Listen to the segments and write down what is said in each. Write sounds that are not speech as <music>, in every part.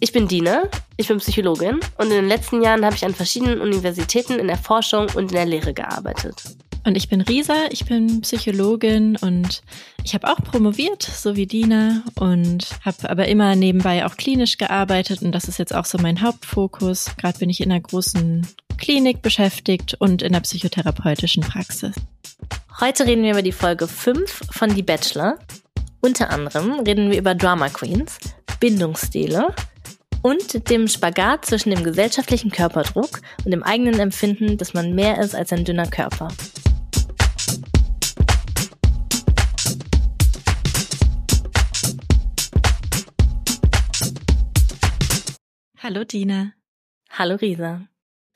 Ich bin Dina, ich bin Psychologin und in den letzten Jahren habe ich an verschiedenen Universitäten in der Forschung und in der Lehre gearbeitet. Und ich bin Risa, ich bin Psychologin und ich habe auch promoviert, so wie Dina, und habe aber immer nebenbei auch klinisch gearbeitet und das ist jetzt auch so mein Hauptfokus. Gerade bin ich in einer großen Klinik beschäftigt und in der psychotherapeutischen Praxis. Heute reden wir über die Folge 5 von Die Bachelor. Unter anderem reden wir über Drama Queens, Bindungsstile, und dem Spagat zwischen dem gesellschaftlichen Körperdruck und dem eigenen Empfinden, dass man mehr ist als ein dünner Körper. Hallo Dina. Hallo Risa.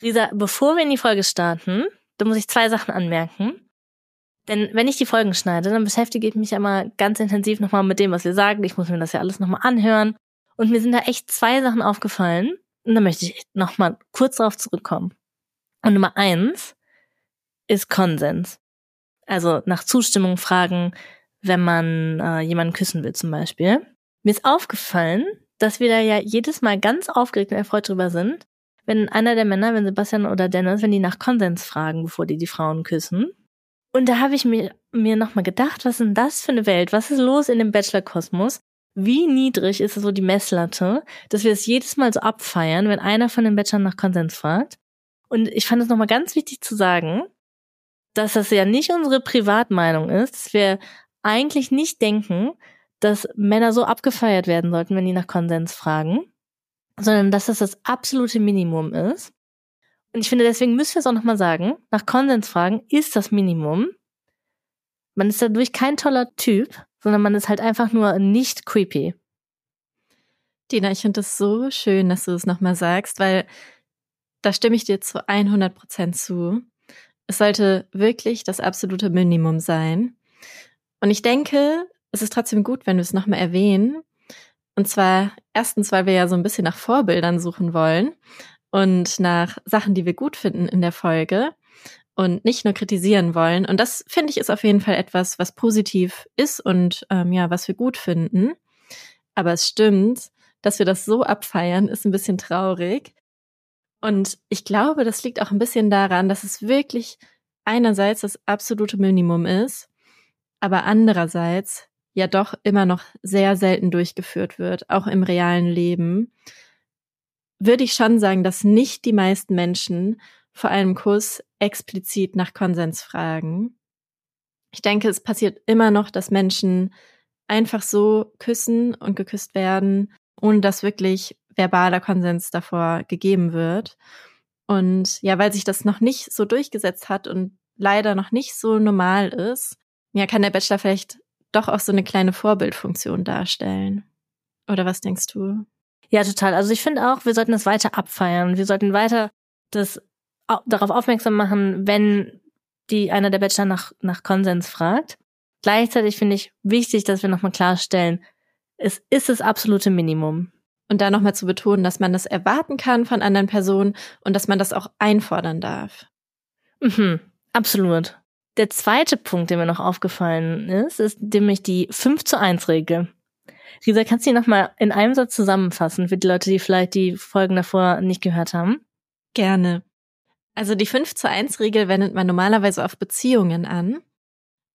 Risa, bevor wir in die Folge starten, da muss ich zwei Sachen anmerken. Denn wenn ich die Folgen schneide, dann beschäftige ich mich immer ganz intensiv nochmal mit dem, was wir sagen. Ich muss mir das ja alles nochmal anhören. Und mir sind da echt zwei Sachen aufgefallen. Und da möchte ich noch mal kurz darauf zurückkommen. Und Nummer eins ist Konsens. Also nach Zustimmung fragen, wenn man äh, jemanden küssen will zum Beispiel. Mir ist aufgefallen, dass wir da ja jedes Mal ganz aufgeregt und erfreut drüber sind, wenn einer der Männer, wenn Sebastian oder Dennis, wenn die nach Konsens fragen, bevor die die Frauen küssen. Und da habe ich mir, mir nochmal gedacht, was ist denn das für eine Welt? Was ist los in dem Bachelor-Kosmos? wie niedrig ist so die Messlatte, dass wir es jedes Mal so abfeiern, wenn einer von den Bachelorn nach Konsens fragt. Und ich fand es nochmal ganz wichtig zu sagen, dass das ja nicht unsere Privatmeinung ist, dass wir eigentlich nicht denken, dass Männer so abgefeiert werden sollten, wenn die nach Konsens fragen, sondern dass das das absolute Minimum ist. Und ich finde, deswegen müssen wir es auch nochmal sagen, nach Konsens fragen ist das Minimum. Man ist dadurch kein toller Typ, sondern man ist halt einfach nur nicht creepy. Dina, ich finde es so schön, dass du es nochmal sagst, weil da stimme ich dir zu 100 Prozent zu. Es sollte wirklich das absolute Minimum sein. Und ich denke, es ist trotzdem gut, wenn wir es nochmal erwähnen. Und zwar erstens, weil wir ja so ein bisschen nach Vorbildern suchen wollen und nach Sachen, die wir gut finden in der Folge und nicht nur kritisieren wollen. Und das finde ich ist auf jeden Fall etwas, was positiv ist und ähm, ja, was wir gut finden. Aber es stimmt, dass wir das so abfeiern, ist ein bisschen traurig. Und ich glaube, das liegt auch ein bisschen daran, dass es wirklich einerseits das absolute Minimum ist, aber andererseits ja doch immer noch sehr selten durchgeführt wird, auch im realen Leben, würde ich schon sagen, dass nicht die meisten Menschen vor einem Kuss explizit nach Konsens fragen. Ich denke, es passiert immer noch, dass Menschen einfach so küssen und geküsst werden, ohne dass wirklich verbaler Konsens davor gegeben wird. Und ja, weil sich das noch nicht so durchgesetzt hat und leider noch nicht so normal ist, ja, kann der Bachelor vielleicht doch auch so eine kleine Vorbildfunktion darstellen. Oder was denkst du? Ja, total. Also ich finde auch, wir sollten das weiter abfeiern. Wir sollten weiter das darauf aufmerksam machen, wenn die einer der Bachelor nach, nach Konsens fragt. Gleichzeitig finde ich wichtig, dass wir nochmal klarstellen, es ist das absolute Minimum. Und da nochmal zu betonen, dass man das erwarten kann von anderen Personen und dass man das auch einfordern darf. Mhm, absolut. Der zweite Punkt, der mir noch aufgefallen ist, ist nämlich die 5 zu 1 Regel. Risa, kannst du die nochmal in einem Satz zusammenfassen für die Leute, die vielleicht die Folgen davor nicht gehört haben? Gerne. Also die 5 zu 1 Regel wendet man normalerweise auf Beziehungen an.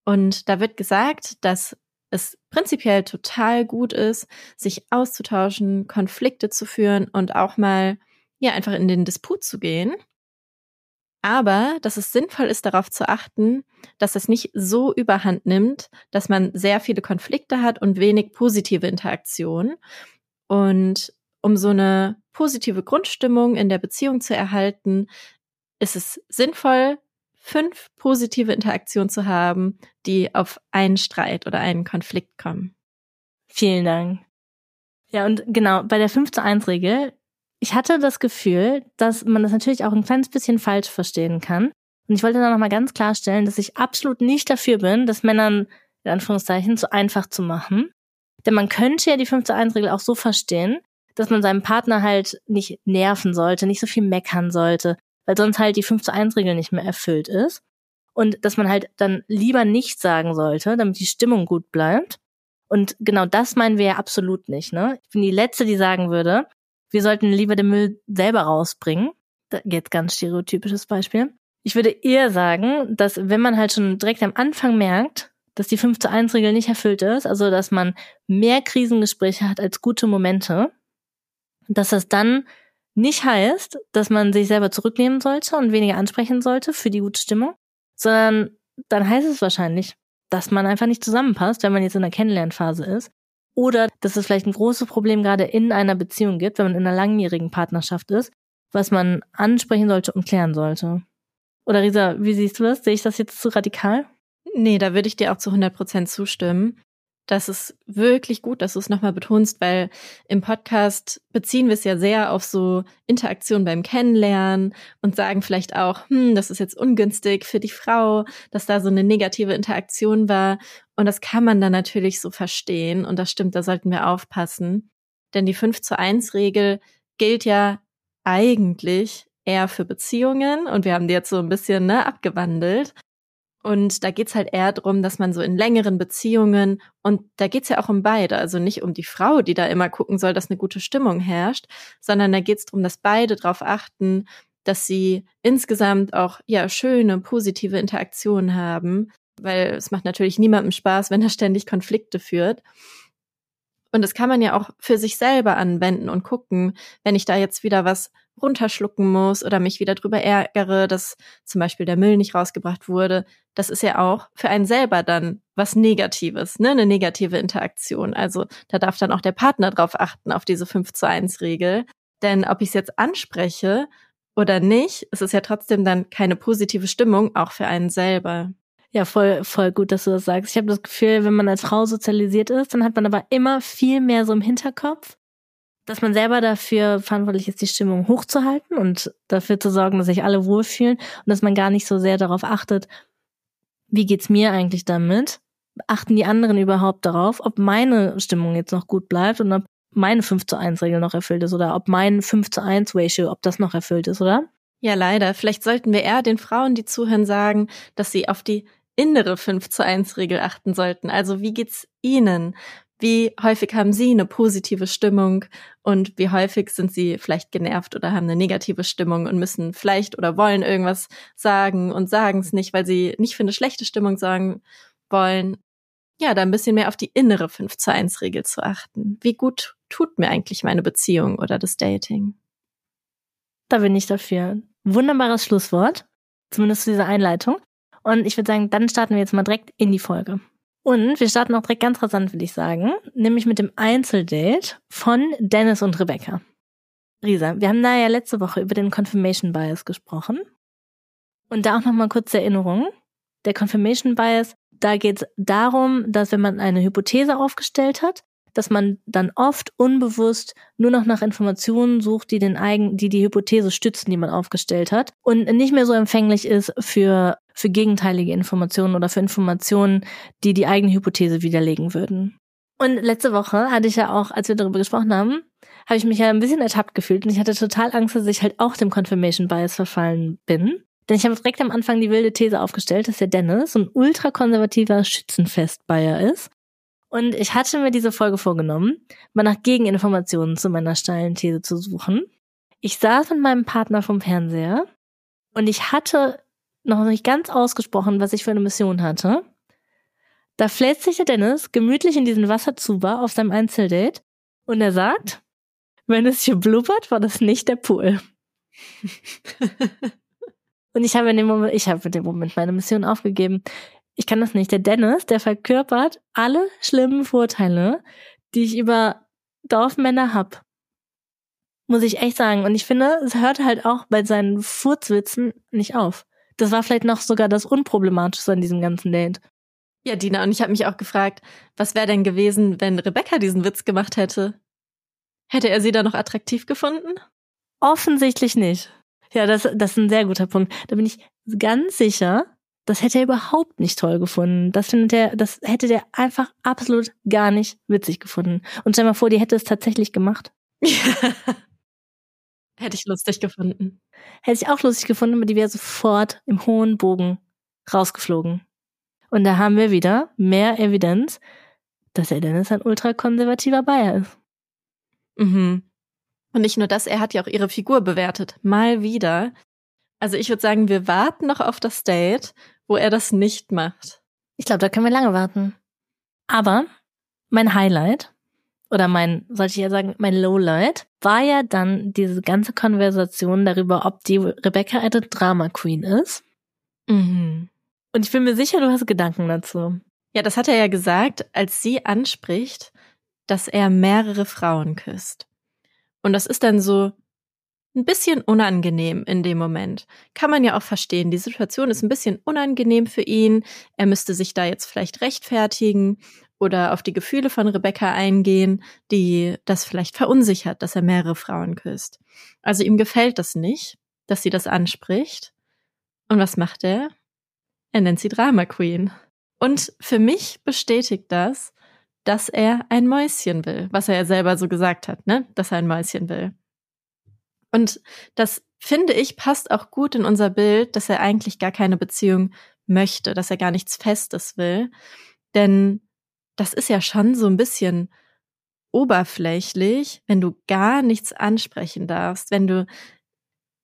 Und da wird gesagt, dass es prinzipiell total gut ist, sich auszutauschen, Konflikte zu führen und auch mal, ja, einfach in den Disput zu gehen. Aber dass es sinnvoll ist, darauf zu achten, dass es nicht so überhand nimmt, dass man sehr viele Konflikte hat und wenig positive Interaktion. Und um so eine positive Grundstimmung in der Beziehung zu erhalten, ist es sinnvoll, fünf positive Interaktionen zu haben, die auf einen Streit oder einen Konflikt kommen. Vielen Dank. Ja, und genau, bei der 5 zu 1 Regel, ich hatte das Gefühl, dass man das natürlich auch ein kleines bisschen falsch verstehen kann. Und ich wollte da nochmal ganz klarstellen, dass ich absolut nicht dafür bin, das Männern in Anführungszeichen zu einfach zu machen. Denn man könnte ja die 5 zu 1 Regel auch so verstehen, dass man seinem Partner halt nicht nerven sollte, nicht so viel meckern sollte, weil sonst halt die 5 zu 1 Regel nicht mehr erfüllt ist. Und dass man halt dann lieber nichts sagen sollte, damit die Stimmung gut bleibt. Und genau das meinen wir ja absolut nicht, ne? Ich bin die Letzte, die sagen würde, wir sollten lieber den Müll selber rausbringen. Jetzt ganz stereotypisches Beispiel. Ich würde eher sagen, dass wenn man halt schon direkt am Anfang merkt, dass die 5 zu 1 Regel nicht erfüllt ist, also dass man mehr Krisengespräche hat als gute Momente, dass das dann nicht heißt, dass man sich selber zurücknehmen sollte und weniger ansprechen sollte für die gute Stimmung, sondern dann heißt es wahrscheinlich, dass man einfach nicht zusammenpasst, wenn man jetzt in der Kennenlernphase ist. Oder dass es vielleicht ein großes Problem gerade in einer Beziehung gibt, wenn man in einer langjährigen Partnerschaft ist, was man ansprechen sollte und klären sollte. Oder Risa, wie siehst du das? Sehe ich das jetzt zu radikal? Nee, da würde ich dir auch zu 100 Prozent zustimmen. Das ist wirklich gut, dass du es nochmal betonst, weil im Podcast beziehen wir es ja sehr auf so Interaktion beim Kennenlernen und sagen vielleicht auch, hm, das ist jetzt ungünstig für die Frau, dass da so eine negative Interaktion war. Und das kann man dann natürlich so verstehen. Und das stimmt, da sollten wir aufpassen. Denn die 5 zu 1 Regel gilt ja eigentlich eher für Beziehungen und wir haben die jetzt so ein bisschen ne, abgewandelt. Und da geht's halt eher drum, dass man so in längeren Beziehungen, und da geht's ja auch um beide, also nicht um die Frau, die da immer gucken soll, dass eine gute Stimmung herrscht, sondern da geht's drum, dass beide darauf achten, dass sie insgesamt auch ja schöne, positive Interaktionen haben, weil es macht natürlich niemandem Spaß, wenn er ständig Konflikte führt. Und das kann man ja auch für sich selber anwenden und gucken, wenn ich da jetzt wieder was runterschlucken muss oder mich wieder drüber ärgere, dass zum Beispiel der Müll nicht rausgebracht wurde, das ist ja auch für einen selber dann was Negatives, ne, eine negative Interaktion. Also da darf dann auch der Partner drauf achten, auf diese 5 zu 1 Regel. Denn ob ich es jetzt anspreche oder nicht, es ist ja trotzdem dann keine positive Stimmung, auch für einen selber. Ja, voll, voll gut, dass du das sagst. Ich habe das Gefühl, wenn man als Frau sozialisiert ist, dann hat man aber immer viel mehr so im Hinterkopf, dass man selber dafür verantwortlich ist, die Stimmung hochzuhalten und dafür zu sorgen, dass sich alle wohlfühlen und dass man gar nicht so sehr darauf achtet, wie geht's mir eigentlich damit? Achten die anderen überhaupt darauf, ob meine Stimmung jetzt noch gut bleibt und ob meine 5 zu 1 Regel noch erfüllt ist oder ob mein 5 zu 1 Ratio, ob das noch erfüllt ist, oder? Ja, leider. Vielleicht sollten wir eher den Frauen, die zuhören, sagen, dass sie auf die innere 5 zu 1 Regel achten sollten. Also wie geht's ihnen? Wie häufig haben Sie eine positive Stimmung und wie häufig sind Sie vielleicht genervt oder haben eine negative Stimmung und müssen vielleicht oder wollen irgendwas sagen und sagen es nicht, weil Sie nicht für eine schlechte Stimmung sagen wollen. Ja, da ein bisschen mehr auf die innere 5 zu 1 Regel zu achten. Wie gut tut mir eigentlich meine Beziehung oder das Dating? Da bin ich dafür. Wunderbares Schlusswort. Zumindest zu dieser Einleitung. Und ich würde sagen, dann starten wir jetzt mal direkt in die Folge. Und wir starten auch direkt ganz rasant, würde ich sagen, nämlich mit dem Einzeldate von Dennis und Rebecca. Risa, wir haben da ja letzte Woche über den Confirmation Bias gesprochen. Und da auch nochmal kurze Erinnerung. Der Confirmation Bias, da geht es darum, dass wenn man eine Hypothese aufgestellt hat, dass man dann oft unbewusst nur noch nach Informationen sucht, die den eigen, die die Hypothese stützen, die man aufgestellt hat und nicht mehr so empfänglich ist für für gegenteilige Informationen oder für Informationen, die die eigene Hypothese widerlegen würden. Und letzte Woche hatte ich ja auch, als wir darüber gesprochen haben, habe ich mich ja ein bisschen ertappt gefühlt und ich hatte total Angst, dass ich halt auch dem Confirmation Bias verfallen bin. Denn ich habe direkt am Anfang die wilde These aufgestellt, dass der Dennis so ein ultrakonservativer Schützenfest-Bayer ist und ich hatte mir diese Folge vorgenommen, mal nach Gegeninformationen zu meiner steilen These zu suchen. Ich saß mit meinem Partner vom Fernseher und ich hatte noch nicht ganz ausgesprochen, was ich für eine Mission hatte. Da fläzt sich der Dennis gemütlich in diesen Wasserzuber auf seinem Einzeldate und er sagt, wenn es hier blubbert, war das nicht der Pool. <laughs> und ich habe in dem Moment, ich habe in dem Moment meine Mission aufgegeben ich kann das nicht. Der Dennis, der verkörpert alle schlimmen Vorteile, die ich über Dorfmänner hab. Muss ich echt sagen. Und ich finde, es hört halt auch bei seinen Furzwitzen nicht auf. Das war vielleicht noch sogar das Unproblematische an diesem ganzen Date. Ja, Dina, und ich habe mich auch gefragt, was wäre denn gewesen, wenn Rebecca diesen Witz gemacht hätte? Hätte er sie da noch attraktiv gefunden? Offensichtlich nicht. Ja, das, das ist ein sehr guter Punkt. Da bin ich ganz sicher, das hätte er überhaupt nicht toll gefunden. Das findet er, das hätte der einfach absolut gar nicht witzig gefunden. Und stell mal vor, die hätte es tatsächlich gemacht. <laughs> <laughs> hätte ich lustig gefunden. Hätte ich auch lustig gefunden, aber die wäre sofort im hohen Bogen rausgeflogen. Und da haben wir wieder mehr Evidenz, dass er Dennis ein ultrakonservativer Bayer ist. Mhm. Und nicht nur das, er hat ja auch ihre Figur bewertet. Mal wieder. Also ich würde sagen, wir warten noch auf das Date, wo er das nicht macht. Ich glaube, da können wir lange warten. Aber mein Highlight oder mein, sollte ich ja sagen, mein Lowlight war ja dann diese ganze Konversation darüber, ob die Rebecca eine Drama Queen ist. Mhm. Und ich bin mir sicher, du hast Gedanken dazu. Ja, das hat er ja gesagt, als sie anspricht, dass er mehrere Frauen küsst. Und das ist dann so ein bisschen unangenehm in dem Moment. Kann man ja auch verstehen. Die Situation ist ein bisschen unangenehm für ihn. Er müsste sich da jetzt vielleicht rechtfertigen oder auf die Gefühle von Rebecca eingehen, die das vielleicht verunsichert, dass er mehrere Frauen küsst. Also ihm gefällt das nicht, dass sie das anspricht. Und was macht er? Er nennt sie Drama Queen. Und für mich bestätigt das, dass er ein Mäuschen will, was er ja selber so gesagt hat, ne, dass er ein Mäuschen will. Und das finde ich passt auch gut in unser Bild, dass er eigentlich gar keine Beziehung möchte, dass er gar nichts Festes will. Denn das ist ja schon so ein bisschen oberflächlich, wenn du gar nichts ansprechen darfst, wenn du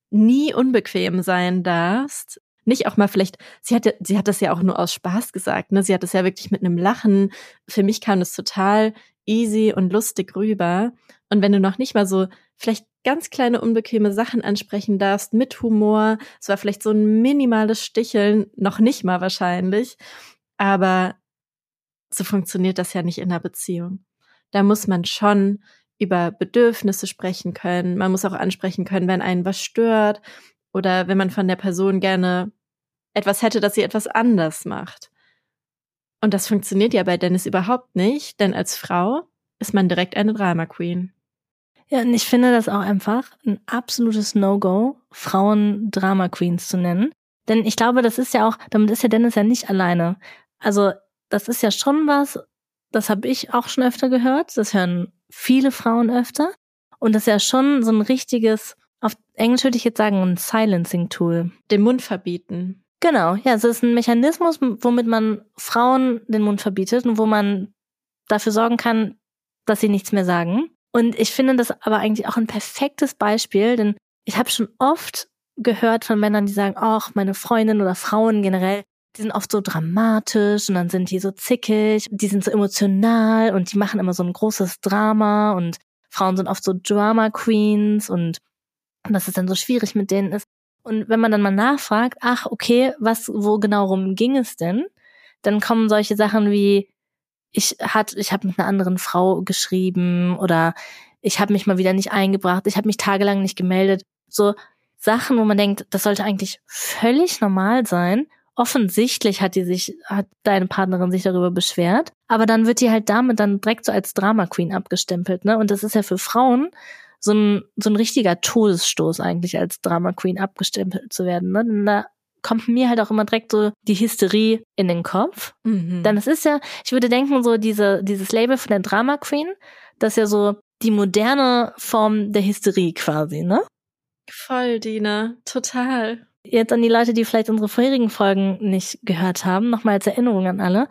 nie unbequem sein darfst, nicht auch mal vielleicht, sie hatte, sie hat das ja auch nur aus Spaß gesagt, ne? Sie hat das ja wirklich mit einem Lachen. Für mich kam das total easy und lustig rüber. Und wenn du noch nicht mal so vielleicht ganz kleine unbequeme Sachen ansprechen darfst mit Humor, es war vielleicht so ein minimales Sticheln, noch nicht mal wahrscheinlich, aber so funktioniert das ja nicht in einer Beziehung. Da muss man schon über Bedürfnisse sprechen können. Man muss auch ansprechen können, wenn einen was stört oder wenn man von der Person gerne etwas hätte, dass sie etwas anders macht. Und das funktioniert ja bei Dennis überhaupt nicht, denn als Frau ist man direkt eine Drama Queen. Ja, und ich finde das auch einfach ein absolutes No-Go, Frauen Drama Queens zu nennen. Denn ich glaube, das ist ja auch, damit ist ja Dennis ja nicht alleine. Also, das ist ja schon was, das habe ich auch schon öfter gehört, das hören viele Frauen öfter. Und das ist ja schon so ein richtiges auf Englisch würde ich jetzt sagen, ein Silencing-Tool. Den Mund verbieten. Genau, ja, es ist ein Mechanismus, womit man Frauen den Mund verbietet und wo man dafür sorgen kann, dass sie nichts mehr sagen. Und ich finde das aber eigentlich auch ein perfektes Beispiel, denn ich habe schon oft gehört von Männern, die sagen, ach, meine Freundin oder Frauen generell, die sind oft so dramatisch und dann sind die so zickig, die sind so emotional und die machen immer so ein großes Drama und Frauen sind oft so Drama Queens und dass es dann so schwierig mit denen ist. Und wenn man dann mal nachfragt, ach, okay, was, wo genau rum ging es denn? Dann kommen solche Sachen wie, ich hat, ich habe mit einer anderen Frau geschrieben oder ich habe mich mal wieder nicht eingebracht, ich habe mich tagelang nicht gemeldet. So Sachen, wo man denkt, das sollte eigentlich völlig normal sein. Offensichtlich hat die sich, hat deine Partnerin sich darüber beschwert, aber dann wird die halt damit dann direkt so als Drama Queen abgestempelt, ne? Und das ist ja für Frauen so ein, so ein richtiger Todesstoß eigentlich als Drama Queen abgestempelt zu werden. Ne? Denn da kommt mir halt auch immer direkt so die Hysterie in den Kopf. Mhm. Dann es ist ja, ich würde denken, so diese, dieses Label von der Drama Queen, das ist ja so die moderne Form der Hysterie quasi, ne? Voll, Dina. Total. Jetzt an die Leute, die vielleicht unsere vorherigen Folgen nicht gehört haben, nochmal als Erinnerung an alle.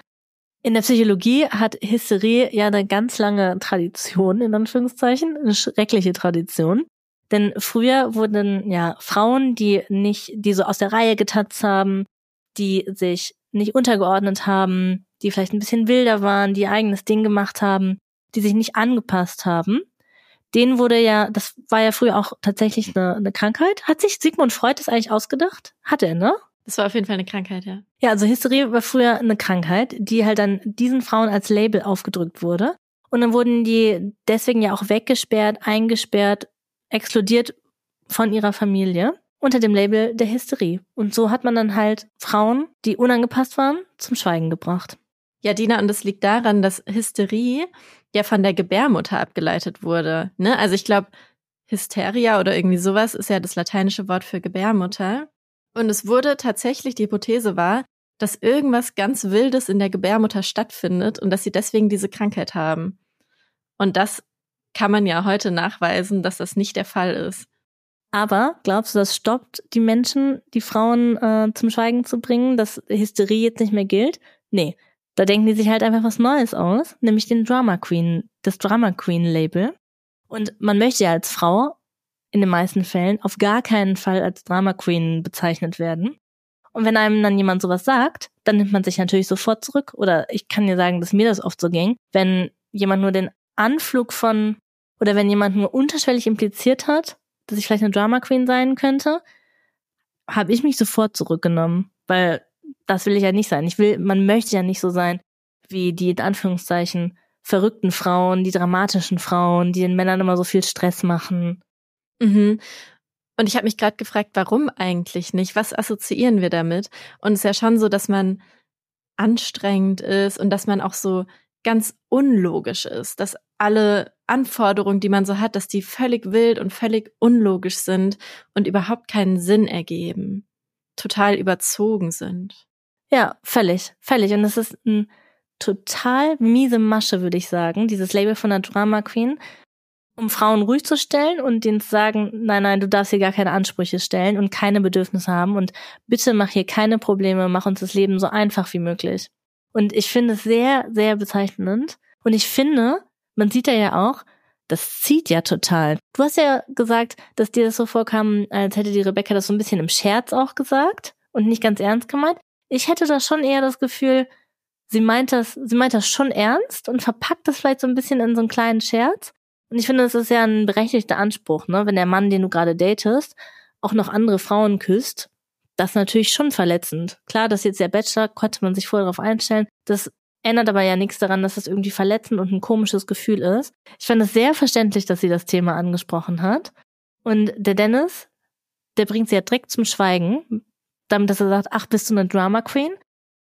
In der Psychologie hat Hysterie ja eine ganz lange Tradition, in Anführungszeichen, eine schreckliche Tradition. Denn früher wurden ja Frauen, die nicht, die so aus der Reihe getanzt haben, die sich nicht untergeordnet haben, die vielleicht ein bisschen wilder waren, die ihr eigenes Ding gemacht haben, die sich nicht angepasst haben, denen wurde ja, das war ja früher auch tatsächlich eine, eine Krankheit. Hat sich Sigmund Freud das eigentlich ausgedacht? Hat er, ne? Das war auf jeden Fall eine Krankheit, ja. Ja, also Hysterie war früher eine Krankheit, die halt dann diesen Frauen als Label aufgedrückt wurde. Und dann wurden die deswegen ja auch weggesperrt, eingesperrt, exkludiert von ihrer Familie unter dem Label der Hysterie. Und so hat man dann halt Frauen, die unangepasst waren, zum Schweigen gebracht. Ja, Dina, und das liegt daran, dass Hysterie ja von der Gebärmutter abgeleitet wurde. Ne? Also ich glaube, Hysteria oder irgendwie sowas ist ja das lateinische Wort für Gebärmutter. Und es wurde tatsächlich, die Hypothese war, dass irgendwas ganz Wildes in der Gebärmutter stattfindet und dass sie deswegen diese Krankheit haben. Und das kann man ja heute nachweisen, dass das nicht der Fall ist. Aber glaubst du, das stoppt die Menschen, die Frauen äh, zum Schweigen zu bringen, dass Hysterie jetzt nicht mehr gilt? Nee. Da denken die sich halt einfach was Neues aus, nämlich den Drama Queen, das Drama Queen Label. Und man möchte ja als Frau in den meisten Fällen auf gar keinen Fall als Drama Queen bezeichnet werden. Und wenn einem dann jemand sowas sagt, dann nimmt man sich natürlich sofort zurück. Oder ich kann dir sagen, dass mir das oft so ging. Wenn jemand nur den Anflug von, oder wenn jemand nur unterschwellig impliziert hat, dass ich vielleicht eine Drama Queen sein könnte, habe ich mich sofort zurückgenommen, weil das will ich ja nicht sein. Ich will, man möchte ja nicht so sein wie die in Anführungszeichen verrückten Frauen, die dramatischen Frauen, die den Männern immer so viel Stress machen. Mhm. Und ich habe mich gerade gefragt, warum eigentlich nicht? Was assoziieren wir damit? Und es ist ja schon so, dass man anstrengend ist und dass man auch so ganz unlogisch ist, dass alle Anforderungen, die man so hat, dass die völlig wild und völlig unlogisch sind und überhaupt keinen Sinn ergeben, total überzogen sind. Ja, völlig, völlig. Und es ist ein total miese Masche, würde ich sagen, dieses Label von der Drama Queen, um Frauen ruhig zu stellen und denen zu sagen, nein, nein, du darfst hier gar keine Ansprüche stellen und keine Bedürfnisse haben und bitte mach hier keine Probleme, mach uns das Leben so einfach wie möglich. Und ich finde es sehr, sehr bezeichnend. Und ich finde, man sieht da ja auch, das zieht ja total. Du hast ja gesagt, dass dir das so vorkam, als hätte die Rebecca das so ein bisschen im Scherz auch gesagt und nicht ganz ernst gemeint. Ich hätte da schon eher das Gefühl, sie meint das, sie meint das schon ernst und verpackt das vielleicht so ein bisschen in so einen kleinen Scherz. Und ich finde, das ist ja ein berechtigter Anspruch, ne? Wenn der Mann, den du gerade datest, auch noch andere Frauen küsst, das ist natürlich schon verletzend. Klar, dass jetzt der Bachelor, konnte man sich vorher darauf einstellen. Das ändert aber ja nichts daran, dass das irgendwie verletzend und ein komisches Gefühl ist. Ich fand es sehr verständlich, dass sie das Thema angesprochen hat. Und der Dennis, der bringt sie ja direkt zum Schweigen, damit dass er sagt, ach, bist du eine Drama Queen?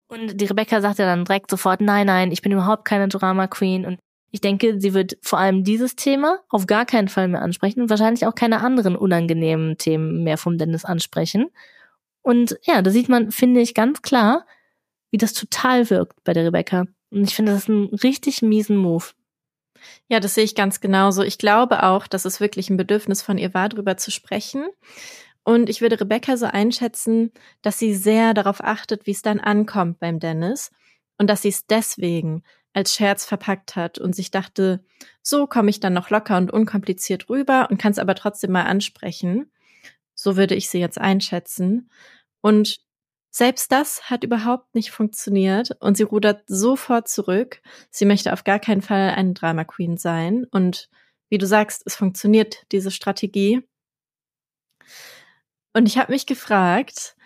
Und die Rebecca sagt ja dann direkt sofort, nein, nein, ich bin überhaupt keine Drama Queen. Und ich denke, sie wird vor allem dieses Thema auf gar keinen Fall mehr ansprechen und wahrscheinlich auch keine anderen unangenehmen Themen mehr vom Dennis ansprechen. Und ja, da sieht man, finde ich, ganz klar, wie das total wirkt bei der Rebecca. Und ich finde, das ist ein richtig miesen Move. Ja, das sehe ich ganz genauso. Ich glaube auch, dass es wirklich ein Bedürfnis von ihr war, darüber zu sprechen. Und ich würde Rebecca so einschätzen, dass sie sehr darauf achtet, wie es dann ankommt beim Dennis und dass sie es deswegen als Scherz verpackt hat und sich dachte, so komme ich dann noch locker und unkompliziert rüber und kann es aber trotzdem mal ansprechen. So würde ich sie jetzt einschätzen. Und selbst das hat überhaupt nicht funktioniert und sie rudert sofort zurück. Sie möchte auf gar keinen Fall eine Drama Queen sein und wie du sagst, es funktioniert diese Strategie. Und ich habe mich gefragt,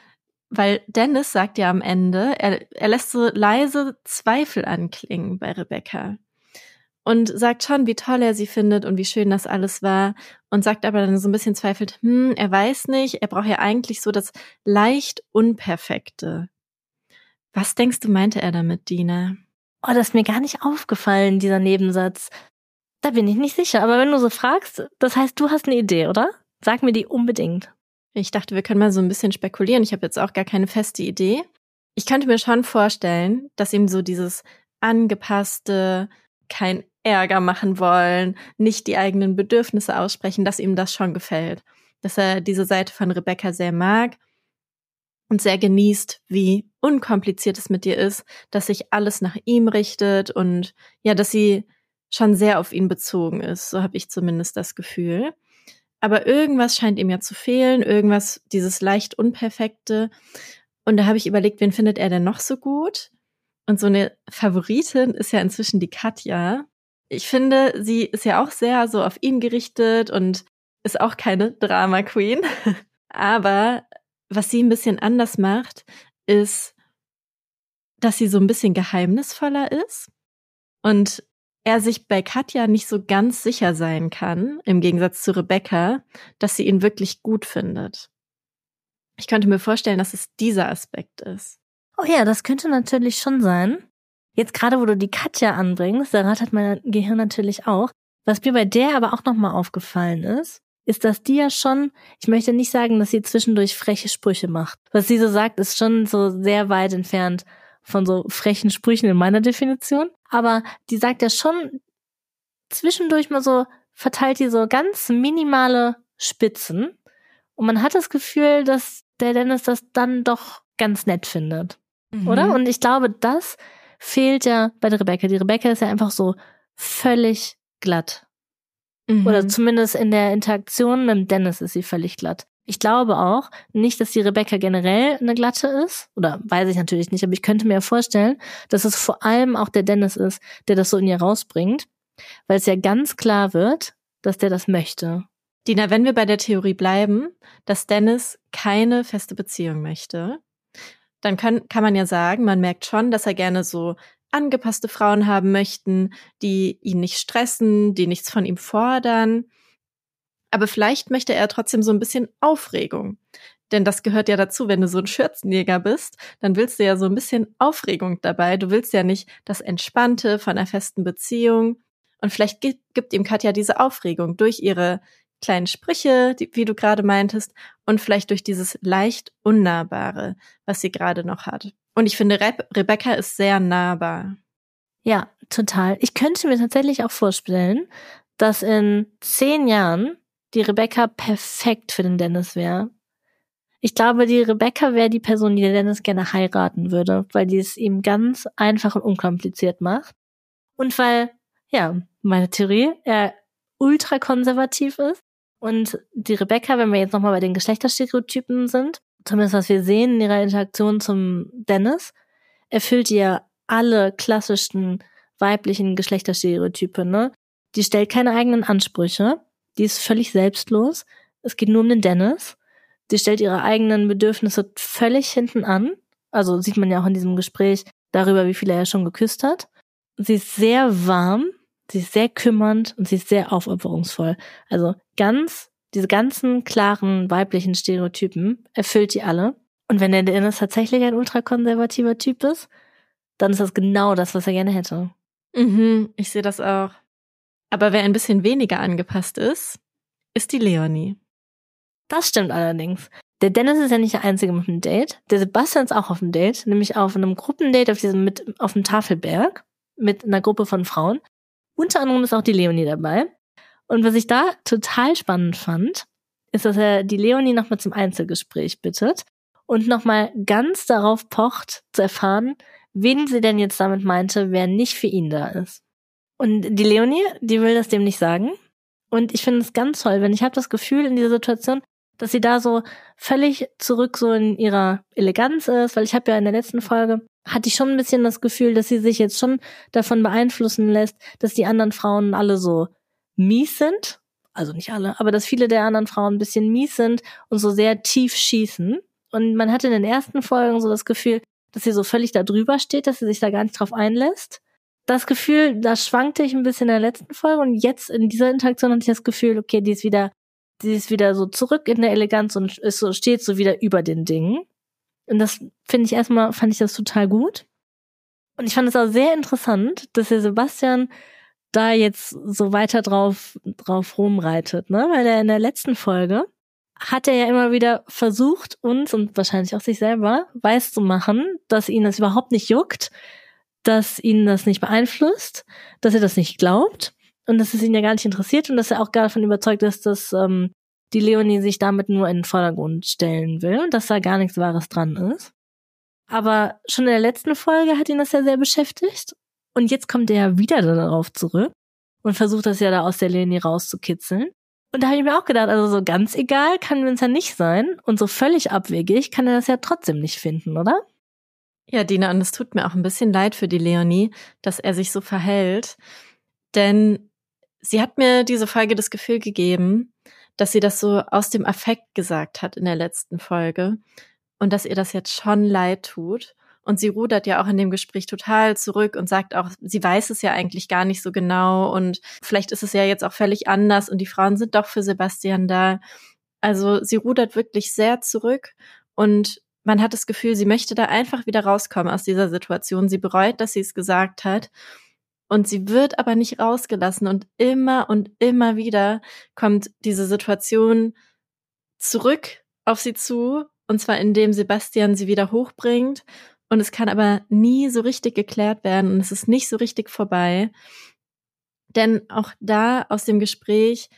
weil Dennis sagt ja am Ende, er, er lässt so leise Zweifel anklingen bei Rebecca und sagt schon, wie toll er sie findet und wie schön das alles war und sagt aber dann so ein bisschen zweifelt, hm, er weiß nicht, er braucht ja eigentlich so das leicht Unperfekte. Was denkst du, meinte er damit, Dina? Oh, das ist mir gar nicht aufgefallen, dieser Nebensatz. Da bin ich nicht sicher, aber wenn du so fragst, das heißt, du hast eine Idee, oder? Sag mir die unbedingt. Ich dachte, wir können mal so ein bisschen spekulieren. Ich habe jetzt auch gar keine feste Idee. Ich könnte mir schon vorstellen, dass ihm so dieses angepasste, kein Ärger machen wollen, nicht die eigenen Bedürfnisse aussprechen, dass ihm das schon gefällt. Dass er diese Seite von Rebecca sehr mag und sehr genießt, wie unkompliziert es mit dir ist, dass sich alles nach ihm richtet und ja, dass sie schon sehr auf ihn bezogen ist. So habe ich zumindest das Gefühl. Aber irgendwas scheint ihm ja zu fehlen, irgendwas, dieses leicht Unperfekte. Und da habe ich überlegt, wen findet er denn noch so gut? Und so eine Favoritin ist ja inzwischen die Katja. Ich finde, sie ist ja auch sehr so auf ihn gerichtet und ist auch keine Drama Queen. <laughs> Aber was sie ein bisschen anders macht, ist, dass sie so ein bisschen geheimnisvoller ist und er sich bei Katja nicht so ganz sicher sein kann, im Gegensatz zu Rebecca, dass sie ihn wirklich gut findet. Ich könnte mir vorstellen, dass es dieser Aspekt ist. Oh ja, das könnte natürlich schon sein. Jetzt gerade, wo du die Katja anbringst, da rattert mein Gehirn natürlich auch. Was mir bei der aber auch nochmal aufgefallen ist, ist, dass die ja schon, ich möchte nicht sagen, dass sie zwischendurch freche Sprüche macht. Was sie so sagt, ist schon so sehr weit entfernt von so frechen Sprüchen in meiner Definition. Aber die sagt ja schon zwischendurch mal so, verteilt die so ganz minimale Spitzen. Und man hat das Gefühl, dass der Dennis das dann doch ganz nett findet. Mhm. Oder? Und ich glaube, das fehlt ja bei der Rebecca. Die Rebecca ist ja einfach so völlig glatt. Mhm. Oder zumindest in der Interaktion mit Dennis ist sie völlig glatt. Ich glaube auch nicht, dass die Rebecca generell eine glatte ist. Oder weiß ich natürlich nicht, aber ich könnte mir vorstellen, dass es vor allem auch der Dennis ist, der das so in ihr rausbringt. Weil es ja ganz klar wird, dass der das möchte. Dina, wenn wir bei der Theorie bleiben, dass Dennis keine feste Beziehung möchte, dann kann, kann man ja sagen, man merkt schon, dass er gerne so angepasste Frauen haben möchten, die ihn nicht stressen, die nichts von ihm fordern. Aber vielleicht möchte er trotzdem so ein bisschen Aufregung. Denn das gehört ja dazu, wenn du so ein Schürzenjäger bist, dann willst du ja so ein bisschen Aufregung dabei. Du willst ja nicht das Entspannte von einer festen Beziehung. Und vielleicht gibt, gibt ihm Katja diese Aufregung durch ihre kleinen Sprüche, die, wie du gerade meintest, und vielleicht durch dieses leicht Unnahbare, was sie gerade noch hat. Und ich finde, Re Rebecca ist sehr nahbar. Ja, total. Ich könnte mir tatsächlich auch vorstellen, dass in zehn Jahren die Rebecca perfekt für den Dennis wäre. Ich glaube, die Rebecca wäre die Person, die der Dennis gerne heiraten würde, weil die es ihm ganz einfach und unkompliziert macht. Und weil, ja, meine Theorie, er ultra konservativ ist und die Rebecca, wenn wir jetzt nochmal bei den Geschlechterstereotypen sind, zumindest was wir sehen in ihrer Interaktion zum Dennis, erfüllt ihr alle klassischen weiblichen Geschlechterstereotype, ne? Die stellt keine eigenen Ansprüche, die ist völlig selbstlos. Es geht nur um den Dennis. Die stellt ihre eigenen Bedürfnisse völlig hinten an. Also sieht man ja auch in diesem Gespräch darüber, wie viel er ja schon geküsst hat. Sie ist sehr warm, sie ist sehr kümmernd und sie ist sehr aufopferungsvoll. Also ganz, diese ganzen klaren weiblichen Stereotypen erfüllt die alle. Und wenn der Dennis tatsächlich ein ultrakonservativer Typ ist, dann ist das genau das, was er gerne hätte. Mhm, ich sehe das auch. Aber wer ein bisschen weniger angepasst ist, ist die Leonie. Das stimmt allerdings. Der Dennis ist ja nicht der Einzige mit einem Date. Der Sebastian ist auch auf einem Date, nämlich auf einem Gruppendate auf diesem mit, auf dem Tafelberg mit einer Gruppe von Frauen. Unter anderem ist auch die Leonie dabei. Und was ich da total spannend fand, ist, dass er die Leonie nochmal zum Einzelgespräch bittet und nochmal ganz darauf pocht, zu erfahren, wen sie denn jetzt damit meinte, wer nicht für ihn da ist. Und die Leonie, die will das dem nicht sagen. Und ich finde es ganz toll, wenn ich habe das Gefühl in dieser Situation, dass sie da so völlig zurück so in ihrer Eleganz ist, weil ich habe ja in der letzten Folge hatte ich schon ein bisschen das Gefühl, dass sie sich jetzt schon davon beeinflussen lässt, dass die anderen Frauen alle so mies sind. Also nicht alle, aber dass viele der anderen Frauen ein bisschen mies sind und so sehr tief schießen. Und man hatte in den ersten Folgen so das Gefühl, dass sie so völlig da drüber steht, dass sie sich da gar nicht drauf einlässt. Das Gefühl, da schwankte ich ein bisschen in der letzten Folge und jetzt in dieser Interaktion hatte ich das Gefühl, okay, die ist wieder sie ist wieder so zurück in der Eleganz und ist so, steht so wieder über den Dingen. Und das finde ich erstmal, fand ich das total gut. Und ich fand es auch sehr interessant, dass der Sebastian da jetzt so weiter drauf, drauf rumreitet, ne? Weil er in der letzten Folge hat er ja immer wieder versucht, uns und wahrscheinlich auch sich selber weiß zu machen, dass ihn das überhaupt nicht juckt, dass ihn das nicht beeinflusst, dass er das nicht glaubt und dass es ihn ja gar nicht interessiert und dass er auch gar davon überzeugt ist, dass ähm, die Leonie sich damit nur in den Vordergrund stellen will und dass da gar nichts Wahres dran ist. Aber schon in der letzten Folge hat ihn das ja sehr beschäftigt und jetzt kommt er ja wieder darauf zurück und versucht das ja da aus der Leonie rauszukitzeln. Und da habe ich mir auch gedacht, also so ganz egal kann es ja nicht sein und so völlig abwegig kann er das ja trotzdem nicht finden, oder? Ja, Dina, und es tut mir auch ein bisschen leid für die Leonie, dass er sich so verhält. Denn sie hat mir diese Folge das Gefühl gegeben, dass sie das so aus dem Affekt gesagt hat in der letzten Folge und dass ihr das jetzt schon leid tut. Und sie rudert ja auch in dem Gespräch total zurück und sagt auch, sie weiß es ja eigentlich gar nicht so genau und vielleicht ist es ja jetzt auch völlig anders und die Frauen sind doch für Sebastian da. Also sie rudert wirklich sehr zurück und man hat das Gefühl, sie möchte da einfach wieder rauskommen aus dieser Situation. Sie bereut, dass sie es gesagt hat Und sie wird aber nicht rausgelassen. Und immer und immer wieder kommt diese Situation zurück auf sie zu. Und zwar indem Sebastian sie wieder hochbringt. Und es kann aber nie so richtig geklärt werden. Und es ist nicht so richtig vorbei. Denn auch da aus dem Gespräch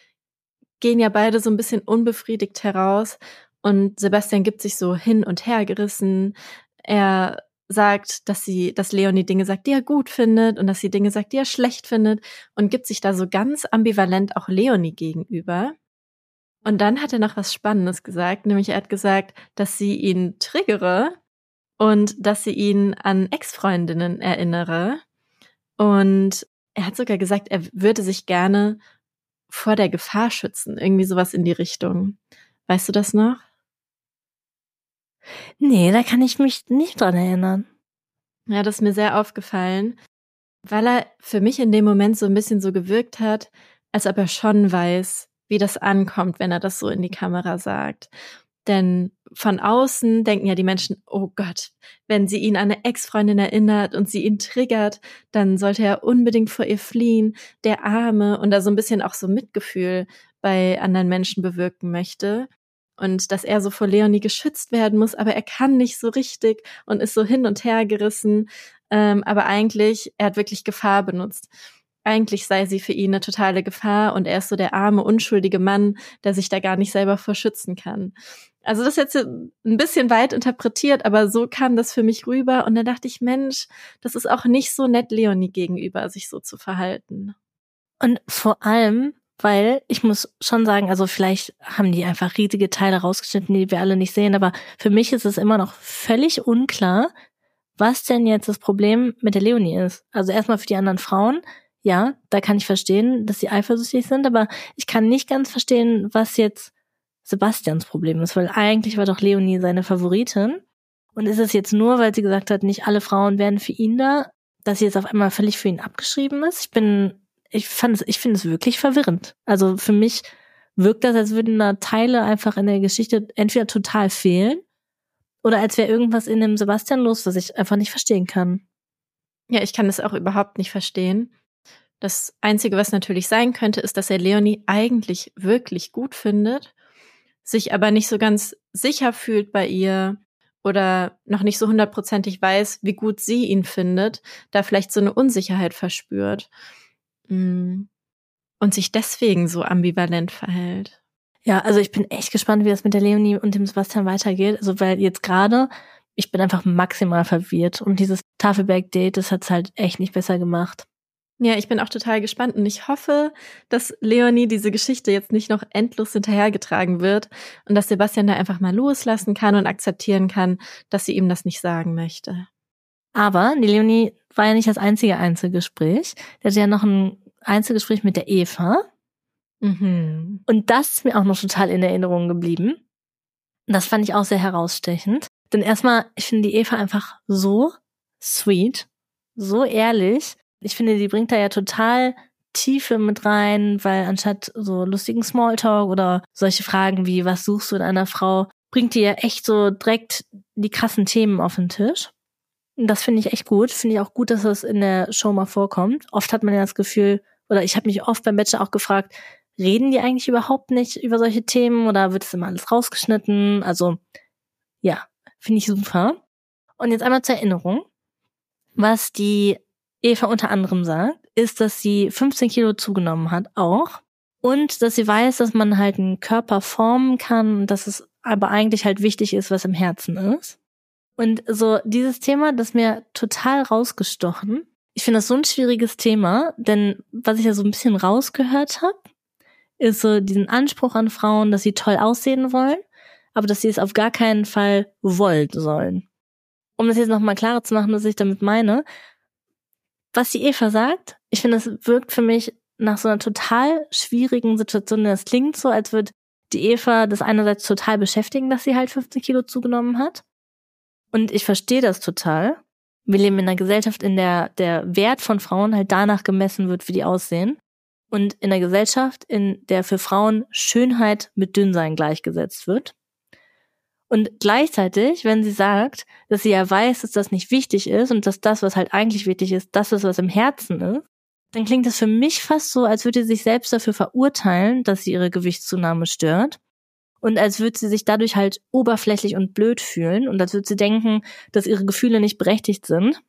gehen ja beide so ein bisschen unbefriedigt heraus. Und Sebastian gibt sich so hin und her gerissen. Er sagt, dass sie, dass Leonie Dinge sagt, die er gut findet und dass sie Dinge sagt, die er schlecht findet und gibt sich da so ganz ambivalent auch Leonie gegenüber. Und dann hat er noch was Spannendes gesagt, nämlich er hat gesagt, dass sie ihn triggere und dass sie ihn an Ex-Freundinnen erinnere. Und er hat sogar gesagt, er würde sich gerne vor der Gefahr schützen. Irgendwie sowas in die Richtung. Weißt du das noch? Nee, da kann ich mich nicht dran erinnern. Ja, das ist mir sehr aufgefallen, weil er für mich in dem Moment so ein bisschen so gewirkt hat, als ob er schon weiß, wie das ankommt, wenn er das so in die Kamera sagt. Denn von außen denken ja die Menschen, oh Gott, wenn sie ihn an eine Ex-Freundin erinnert und sie ihn triggert, dann sollte er unbedingt vor ihr fliehen, der Arme und da so ein bisschen auch so Mitgefühl bei anderen Menschen bewirken möchte. Und dass er so vor Leonie geschützt werden muss, aber er kann nicht so richtig und ist so hin und her gerissen. Ähm, aber eigentlich, er hat wirklich Gefahr benutzt eigentlich sei sie für ihn eine totale Gefahr und er ist so der arme, unschuldige Mann, der sich da gar nicht selber vor schützen kann. Also das ist jetzt ein bisschen weit interpretiert, aber so kam das für mich rüber und da dachte ich, Mensch, das ist auch nicht so nett Leonie gegenüber, sich so zu verhalten. Und vor allem, weil ich muss schon sagen, also vielleicht haben die einfach riesige Teile rausgeschnitten, die wir alle nicht sehen, aber für mich ist es immer noch völlig unklar, was denn jetzt das Problem mit der Leonie ist. Also erstmal für die anderen Frauen, ja, da kann ich verstehen, dass sie eifersüchtig sind, aber ich kann nicht ganz verstehen, was jetzt Sebastians Problem ist, weil eigentlich war doch Leonie seine Favoritin. Und ist es jetzt nur, weil sie gesagt hat, nicht alle Frauen werden für ihn da, dass sie jetzt auf einmal völlig für ihn abgeschrieben ist? Ich bin, ich fand ich finde es wirklich verwirrend. Also für mich wirkt das, als würden da Teile einfach in der Geschichte entweder total fehlen oder als wäre irgendwas in dem Sebastian los, was ich einfach nicht verstehen kann. Ja, ich kann das auch überhaupt nicht verstehen. Das Einzige, was natürlich sein könnte, ist, dass er Leonie eigentlich wirklich gut findet, sich aber nicht so ganz sicher fühlt bei ihr oder noch nicht so hundertprozentig weiß, wie gut sie ihn findet, da vielleicht so eine Unsicherheit verspürt. Und sich deswegen so ambivalent verhält. Ja, also ich bin echt gespannt, wie das mit der Leonie und dem Sebastian weitergeht. Also weil jetzt gerade, ich bin einfach maximal verwirrt und dieses Tafelberg-Date, das hat's halt echt nicht besser gemacht. Ja, ich bin auch total gespannt und ich hoffe, dass Leonie diese Geschichte jetzt nicht noch endlos hinterhergetragen wird und dass Sebastian da einfach mal loslassen kann und akzeptieren kann, dass sie ihm das nicht sagen möchte. Aber die Leonie war ja nicht das einzige Einzelgespräch. Der hatte ja noch ein Einzelgespräch mit der Eva. Mhm. Und das ist mir auch noch total in Erinnerung geblieben. Das fand ich auch sehr herausstechend. Denn erstmal, ich finde die Eva einfach so sweet, so ehrlich ich finde, die bringt da ja total Tiefe mit rein, weil anstatt so lustigen Smalltalk oder solche Fragen wie, was suchst du in einer Frau, bringt die ja echt so direkt die krassen Themen auf den Tisch. Und das finde ich echt gut. Finde ich auch gut, dass das in der Show mal vorkommt. Oft hat man ja das Gefühl, oder ich habe mich oft beim Bachelor auch gefragt, reden die eigentlich überhaupt nicht über solche Themen oder wird es immer alles rausgeschnitten? Also, ja, finde ich super. Und jetzt einmal zur Erinnerung, was die Eva unter anderem sagt, ist, dass sie 15 Kilo zugenommen hat, auch. Und dass sie weiß, dass man halt einen Körper formen kann, dass es aber eigentlich halt wichtig ist, was im Herzen ist. Und so dieses Thema, das mir total rausgestochen. Ich finde das so ein schwieriges Thema, denn was ich ja so ein bisschen rausgehört habe, ist so diesen Anspruch an Frauen, dass sie toll aussehen wollen, aber dass sie es auf gar keinen Fall wollen sollen. Um das jetzt nochmal klarer zu machen, was ich damit meine, was die Eva sagt, ich finde, es wirkt für mich nach so einer total schwierigen Situation. Das klingt so, als würde die Eva das einerseits total beschäftigen, dass sie halt 15 Kilo zugenommen hat. Und ich verstehe das total. Wir leben in einer Gesellschaft, in der der Wert von Frauen halt danach gemessen wird, wie die aussehen. Und in einer Gesellschaft, in der für Frauen Schönheit mit Dünnsein gleichgesetzt wird. Und gleichzeitig, wenn sie sagt, dass sie ja weiß, dass das nicht wichtig ist und dass das, was halt eigentlich wichtig ist, das ist, was im Herzen ist, dann klingt das für mich fast so, als würde sie sich selbst dafür verurteilen, dass sie ihre Gewichtszunahme stört. Und als würde sie sich dadurch halt oberflächlich und blöd fühlen und als würde sie denken, dass ihre Gefühle nicht berechtigt sind.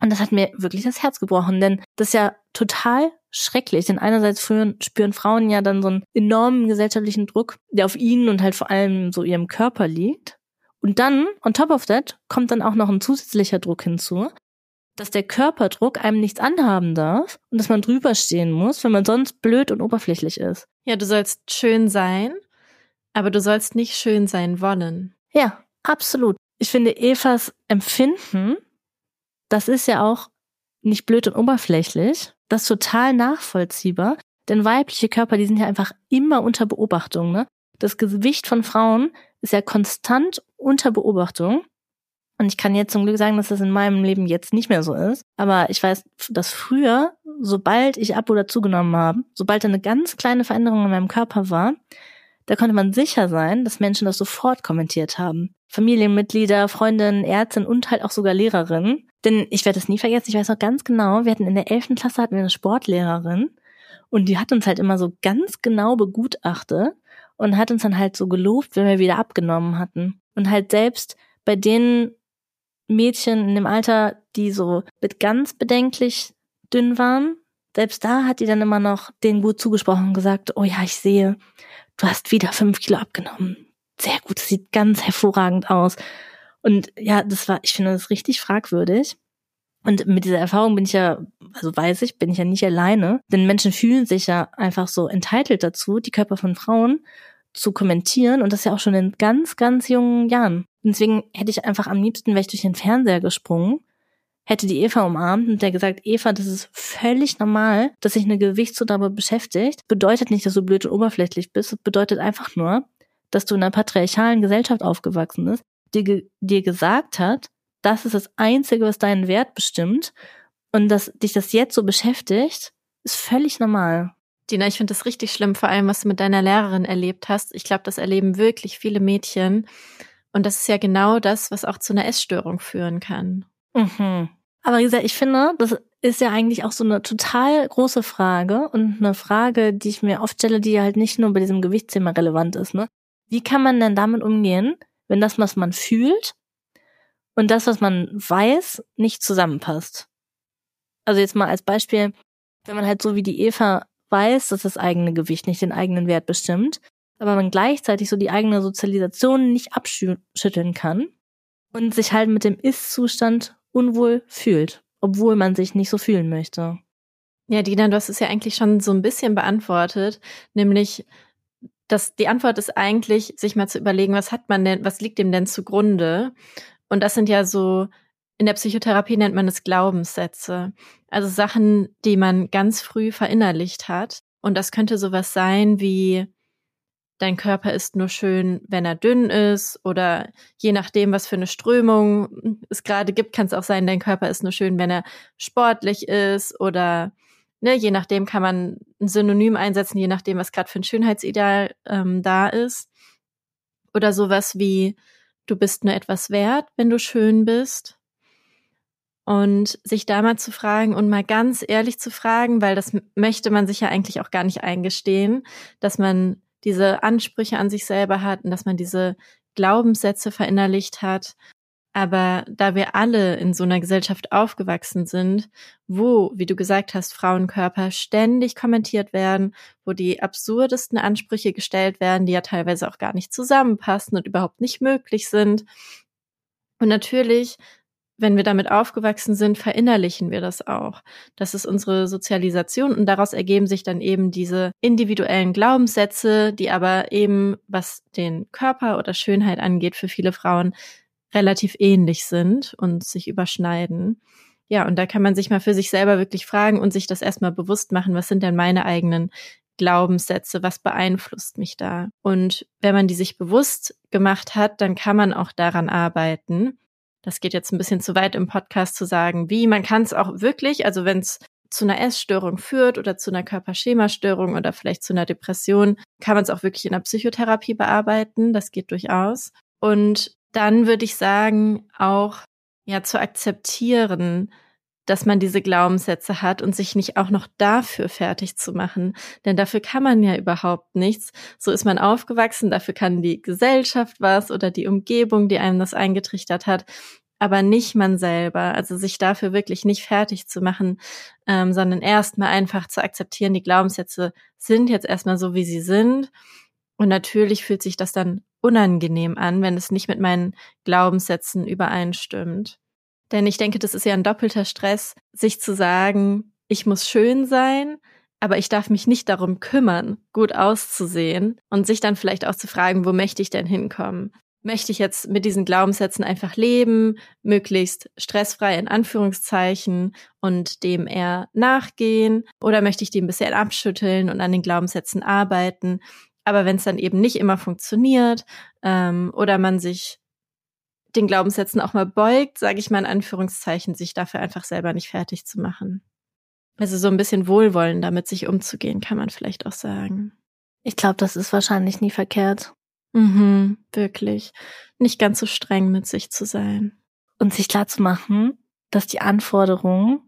Und das hat mir wirklich das Herz gebrochen, denn das ist ja total schrecklich. Denn einerseits spüren, spüren Frauen ja dann so einen enormen gesellschaftlichen Druck, der auf ihnen und halt vor allem so ihrem Körper liegt. Und dann, on top of that, kommt dann auch noch ein zusätzlicher Druck hinzu, dass der Körperdruck einem nichts anhaben darf und dass man drüber stehen muss, wenn man sonst blöd und oberflächlich ist. Ja, du sollst schön sein, aber du sollst nicht schön sein wollen. Ja, absolut. Ich finde Evas Empfinden, das ist ja auch nicht blöd und oberflächlich, das ist total nachvollziehbar, denn weibliche Körper, die sind ja einfach immer unter Beobachtung, ne? Das Gewicht von Frauen ist ja konstant unter Beobachtung und ich kann jetzt zum Glück sagen, dass das in meinem Leben jetzt nicht mehr so ist. Aber ich weiß, dass früher, sobald ich ab oder zugenommen habe, sobald eine ganz kleine Veränderung in meinem Körper war, da konnte man sicher sein, dass Menschen das sofort kommentiert haben. Familienmitglieder, Freundinnen, Ärztinnen und halt auch sogar Lehrerinnen. Denn ich werde es nie vergessen, ich weiß noch ganz genau, wir hatten in der elften Klasse hatten wir eine Sportlehrerin und die hat uns halt immer so ganz genau begutachtet und hat uns dann halt so gelobt, wenn wir wieder abgenommen hatten. Und halt selbst bei denen Mädchen in dem Alter, die so mit ganz bedenklich dünn waren, selbst da hat die dann immer noch denen gut zugesprochen und gesagt, oh ja, ich sehe, du hast wieder fünf Kilo abgenommen. Sehr gut, das sieht ganz hervorragend aus. Und ja, das war, ich finde das richtig fragwürdig. Und mit dieser Erfahrung bin ich ja, also weiß ich, bin ich ja nicht alleine. Denn Menschen fühlen sich ja einfach so entitled dazu, die Körper von Frauen zu kommentieren und das ja auch schon in ganz, ganz jungen Jahren. Deswegen hätte ich einfach am liebsten, wäre ich durch den Fernseher gesprungen, hätte die Eva umarmt und der gesagt, Eva, das ist völlig normal, dass sich eine Gewichtszunahme beschäftigt. Bedeutet nicht, dass du blöd und oberflächlich bist. Es bedeutet einfach nur, dass du in einer patriarchalen Gesellschaft aufgewachsen bist, die dir gesagt hat, das ist das Einzige, was deinen Wert bestimmt und dass dich das jetzt so beschäftigt, ist völlig normal. Dina, ich finde das richtig schlimm, vor allem, was du mit deiner Lehrerin erlebt hast. Ich glaube, das erleben wirklich viele Mädchen. Und das ist ja genau das, was auch zu einer Essstörung führen kann. Mhm. Aber Lisa, ich finde, das ist ja eigentlich auch so eine total große Frage und eine Frage, die ich mir oft stelle, die halt nicht nur bei diesem Gewichtsthema relevant ist. Ne? Wie kann man denn damit umgehen, wenn das, was man fühlt und das, was man weiß, nicht zusammenpasst? Also jetzt mal als Beispiel, wenn man halt so wie die Eva weiß, dass das eigene Gewicht nicht den eigenen Wert bestimmt, aber man gleichzeitig so die eigene Sozialisation nicht abschütteln kann und sich halt mit dem Ist-Zustand unwohl fühlt, obwohl man sich nicht so fühlen möchte. Ja, Dina, du hast es ja eigentlich schon so ein bisschen beantwortet, nämlich dass die Antwort ist eigentlich, sich mal zu überlegen, was hat man denn, was liegt dem denn zugrunde? Und das sind ja so in der Psychotherapie nennt man es Glaubenssätze. Also Sachen, die man ganz früh verinnerlicht hat. Und das könnte sowas sein wie, dein Körper ist nur schön, wenn er dünn ist oder je nachdem, was für eine Strömung es gerade gibt, kann es auch sein, dein Körper ist nur schön, wenn er sportlich ist oder ne, je nachdem kann man ein Synonym einsetzen, je nachdem, was gerade für ein Schönheitsideal ähm, da ist. Oder sowas wie, du bist nur etwas wert, wenn du schön bist und sich da mal zu fragen und mal ganz ehrlich zu fragen, weil das möchte man sich ja eigentlich auch gar nicht eingestehen, dass man diese Ansprüche an sich selber hat und dass man diese Glaubenssätze verinnerlicht hat. Aber da wir alle in so einer Gesellschaft aufgewachsen sind, wo, wie du gesagt hast, Frauenkörper ständig kommentiert werden, wo die absurdesten Ansprüche gestellt werden, die ja teilweise auch gar nicht zusammenpassen und überhaupt nicht möglich sind. Und natürlich wenn wir damit aufgewachsen sind, verinnerlichen wir das auch. Das ist unsere Sozialisation und daraus ergeben sich dann eben diese individuellen Glaubenssätze, die aber eben, was den Körper oder Schönheit angeht, für viele Frauen relativ ähnlich sind und sich überschneiden. Ja, und da kann man sich mal für sich selber wirklich fragen und sich das erstmal bewusst machen, was sind denn meine eigenen Glaubenssätze, was beeinflusst mich da? Und wenn man die sich bewusst gemacht hat, dann kann man auch daran arbeiten das geht jetzt ein bisschen zu weit im Podcast zu sagen, wie. Man kann es auch wirklich, also wenn es zu einer Essstörung führt oder zu einer Körperschemastörung oder vielleicht zu einer Depression, kann man es auch wirklich in der Psychotherapie bearbeiten. Das geht durchaus. Und dann würde ich sagen, auch ja zu akzeptieren, dass man diese Glaubenssätze hat und sich nicht auch noch dafür fertig zu machen. Denn dafür kann man ja überhaupt nichts. So ist man aufgewachsen, dafür kann die Gesellschaft was oder die Umgebung, die einem das eingetrichtert hat, aber nicht man selber. Also sich dafür wirklich nicht fertig zu machen, ähm, sondern erstmal einfach zu akzeptieren, die Glaubenssätze sind jetzt erstmal so, wie sie sind. Und natürlich fühlt sich das dann unangenehm an, wenn es nicht mit meinen Glaubenssätzen übereinstimmt. Denn ich denke, das ist ja ein doppelter Stress, sich zu sagen, ich muss schön sein, aber ich darf mich nicht darum kümmern, gut auszusehen und sich dann vielleicht auch zu fragen, wo möchte ich denn hinkommen? Möchte ich jetzt mit diesen Glaubenssätzen einfach leben, möglichst stressfrei in Anführungszeichen und dem eher nachgehen? Oder möchte ich die ein bisschen abschütteln und an den Glaubenssätzen arbeiten? Aber wenn es dann eben nicht immer funktioniert ähm, oder man sich den Glaubenssätzen auch mal beugt, sage ich mal in Anführungszeichen, sich dafür einfach selber nicht fertig zu machen. Also so ein bisschen Wohlwollen damit sich umzugehen, kann man vielleicht auch sagen. Ich glaube, das ist wahrscheinlich nie verkehrt. Mhm, wirklich. Nicht ganz so streng mit sich zu sein. Und sich klar zu machen, dass die Anforderungen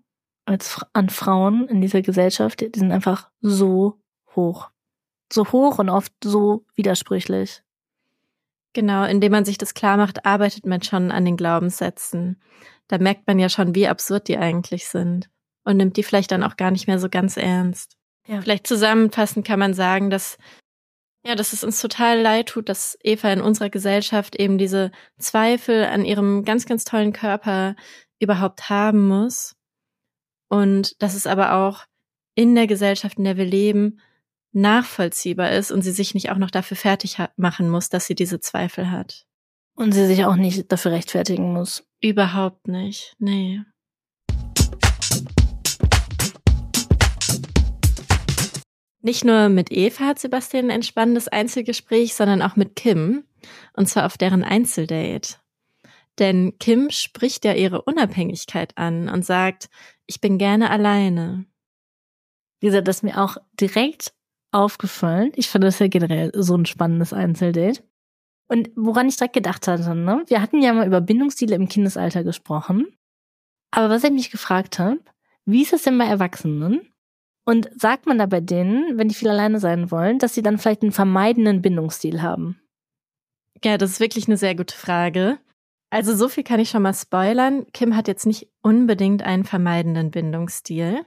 als an Frauen in dieser Gesellschaft, die sind einfach so hoch. So hoch und oft so widersprüchlich. Genau, indem man sich das klar macht, arbeitet man schon an den Glaubenssätzen. Da merkt man ja schon, wie absurd die eigentlich sind und nimmt die vielleicht dann auch gar nicht mehr so ganz ernst. Ja. Vielleicht zusammenfassend kann man sagen, dass ja, dass es uns total leid tut, dass Eva in unserer Gesellschaft eben diese Zweifel an ihrem ganz, ganz tollen Körper überhaupt haben muss. Und dass es aber auch in der Gesellschaft, in der wir leben, nachvollziehbar ist und sie sich nicht auch noch dafür fertig machen muss, dass sie diese Zweifel hat. Und sie sich auch nicht dafür rechtfertigen muss. Überhaupt nicht. Nee. Nicht nur mit Eva hat Sebastian ein entspannendes Einzelgespräch, sondern auch mit Kim. Und zwar auf deren Einzeldate. Denn Kim spricht ja ihre Unabhängigkeit an und sagt, ich bin gerne alleine. Wie gesagt, das mir auch direkt aufgefallen. Ich finde das ja generell so ein spannendes Einzeldate. Und woran ich direkt gedacht hatte, ne? Wir hatten ja mal über Bindungsstile im Kindesalter gesprochen. Aber was ich mich gefragt habe, wie ist es denn bei Erwachsenen? Und sagt man da bei denen, wenn die viel alleine sein wollen, dass sie dann vielleicht einen vermeidenden Bindungsstil haben? Ja, das ist wirklich eine sehr gute Frage. Also so viel kann ich schon mal spoilern. Kim hat jetzt nicht unbedingt einen vermeidenden Bindungsstil.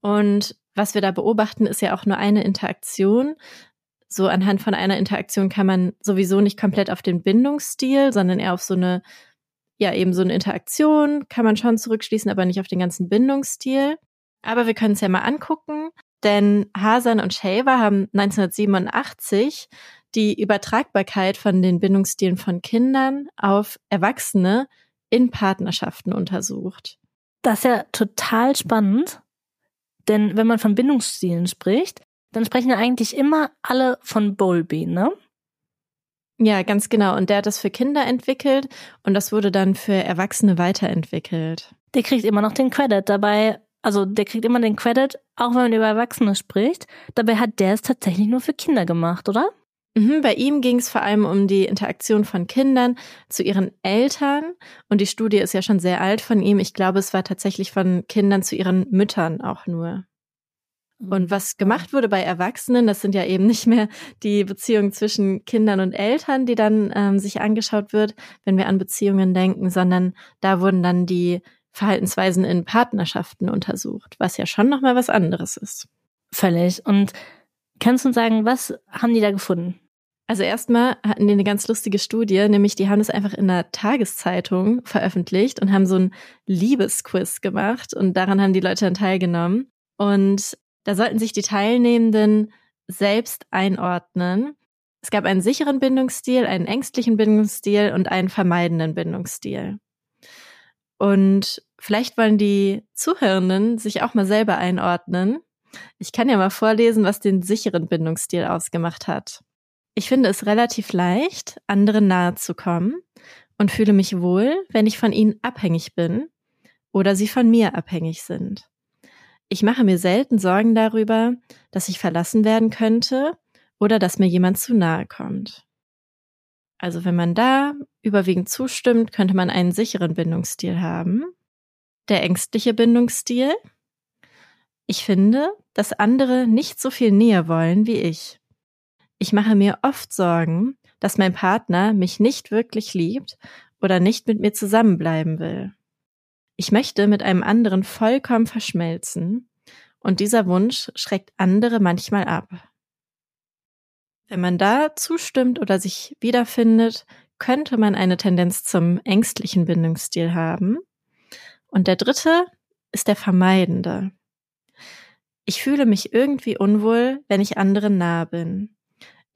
Und was wir da beobachten, ist ja auch nur eine Interaktion. So anhand von einer Interaktion kann man sowieso nicht komplett auf den Bindungsstil, sondern eher auf so eine, ja, eben so eine Interaktion kann man schon zurückschließen, aber nicht auf den ganzen Bindungsstil. Aber wir können es ja mal angucken, denn Hasan und Shaver haben 1987 die Übertragbarkeit von den Bindungsstilen von Kindern auf Erwachsene in Partnerschaften untersucht. Das ist ja total spannend. Denn wenn man von Bindungsstilen spricht, dann sprechen ja eigentlich immer alle von Bowlby, ne? Ja, ganz genau. Und der hat das für Kinder entwickelt und das wurde dann für Erwachsene weiterentwickelt. Der kriegt immer noch den Credit dabei. Also der kriegt immer den Credit, auch wenn man über Erwachsene spricht. Dabei hat der es tatsächlich nur für Kinder gemacht, oder? Mhm, bei ihm ging es vor allem um die Interaktion von Kindern zu ihren Eltern. Und die Studie ist ja schon sehr alt von ihm. Ich glaube, es war tatsächlich von Kindern zu ihren Müttern auch nur. Und mhm. was gemacht wurde bei Erwachsenen, das sind ja eben nicht mehr die Beziehungen zwischen Kindern und Eltern, die dann ähm, sich angeschaut wird, wenn wir an Beziehungen denken, sondern da wurden dann die Verhaltensweisen in Partnerschaften untersucht, was ja schon nochmal was anderes ist. Völlig. Und kannst du uns sagen, was haben die da gefunden? Also erstmal hatten die eine ganz lustige Studie, nämlich die haben es einfach in der Tageszeitung veröffentlicht und haben so ein Liebesquiz gemacht und daran haben die Leute dann teilgenommen. Und da sollten sich die Teilnehmenden selbst einordnen. Es gab einen sicheren Bindungsstil, einen ängstlichen Bindungsstil und einen vermeidenden Bindungsstil. Und vielleicht wollen die Zuhörenden sich auch mal selber einordnen. Ich kann ja mal vorlesen, was den sicheren Bindungsstil ausgemacht hat. Ich finde es relativ leicht, anderen nahe zu kommen und fühle mich wohl, wenn ich von ihnen abhängig bin oder sie von mir abhängig sind. Ich mache mir selten Sorgen darüber, dass ich verlassen werden könnte oder dass mir jemand zu nahe kommt. Also wenn man da überwiegend zustimmt, könnte man einen sicheren Bindungsstil haben. Der ängstliche Bindungsstil. Ich finde, dass andere nicht so viel Nähe wollen wie ich. Ich mache mir oft Sorgen, dass mein Partner mich nicht wirklich liebt oder nicht mit mir zusammenbleiben will. Ich möchte mit einem anderen vollkommen verschmelzen und dieser Wunsch schreckt andere manchmal ab. Wenn man da zustimmt oder sich wiederfindet, könnte man eine Tendenz zum ängstlichen Bindungsstil haben. Und der dritte ist der vermeidende. Ich fühle mich irgendwie unwohl, wenn ich anderen nahe bin.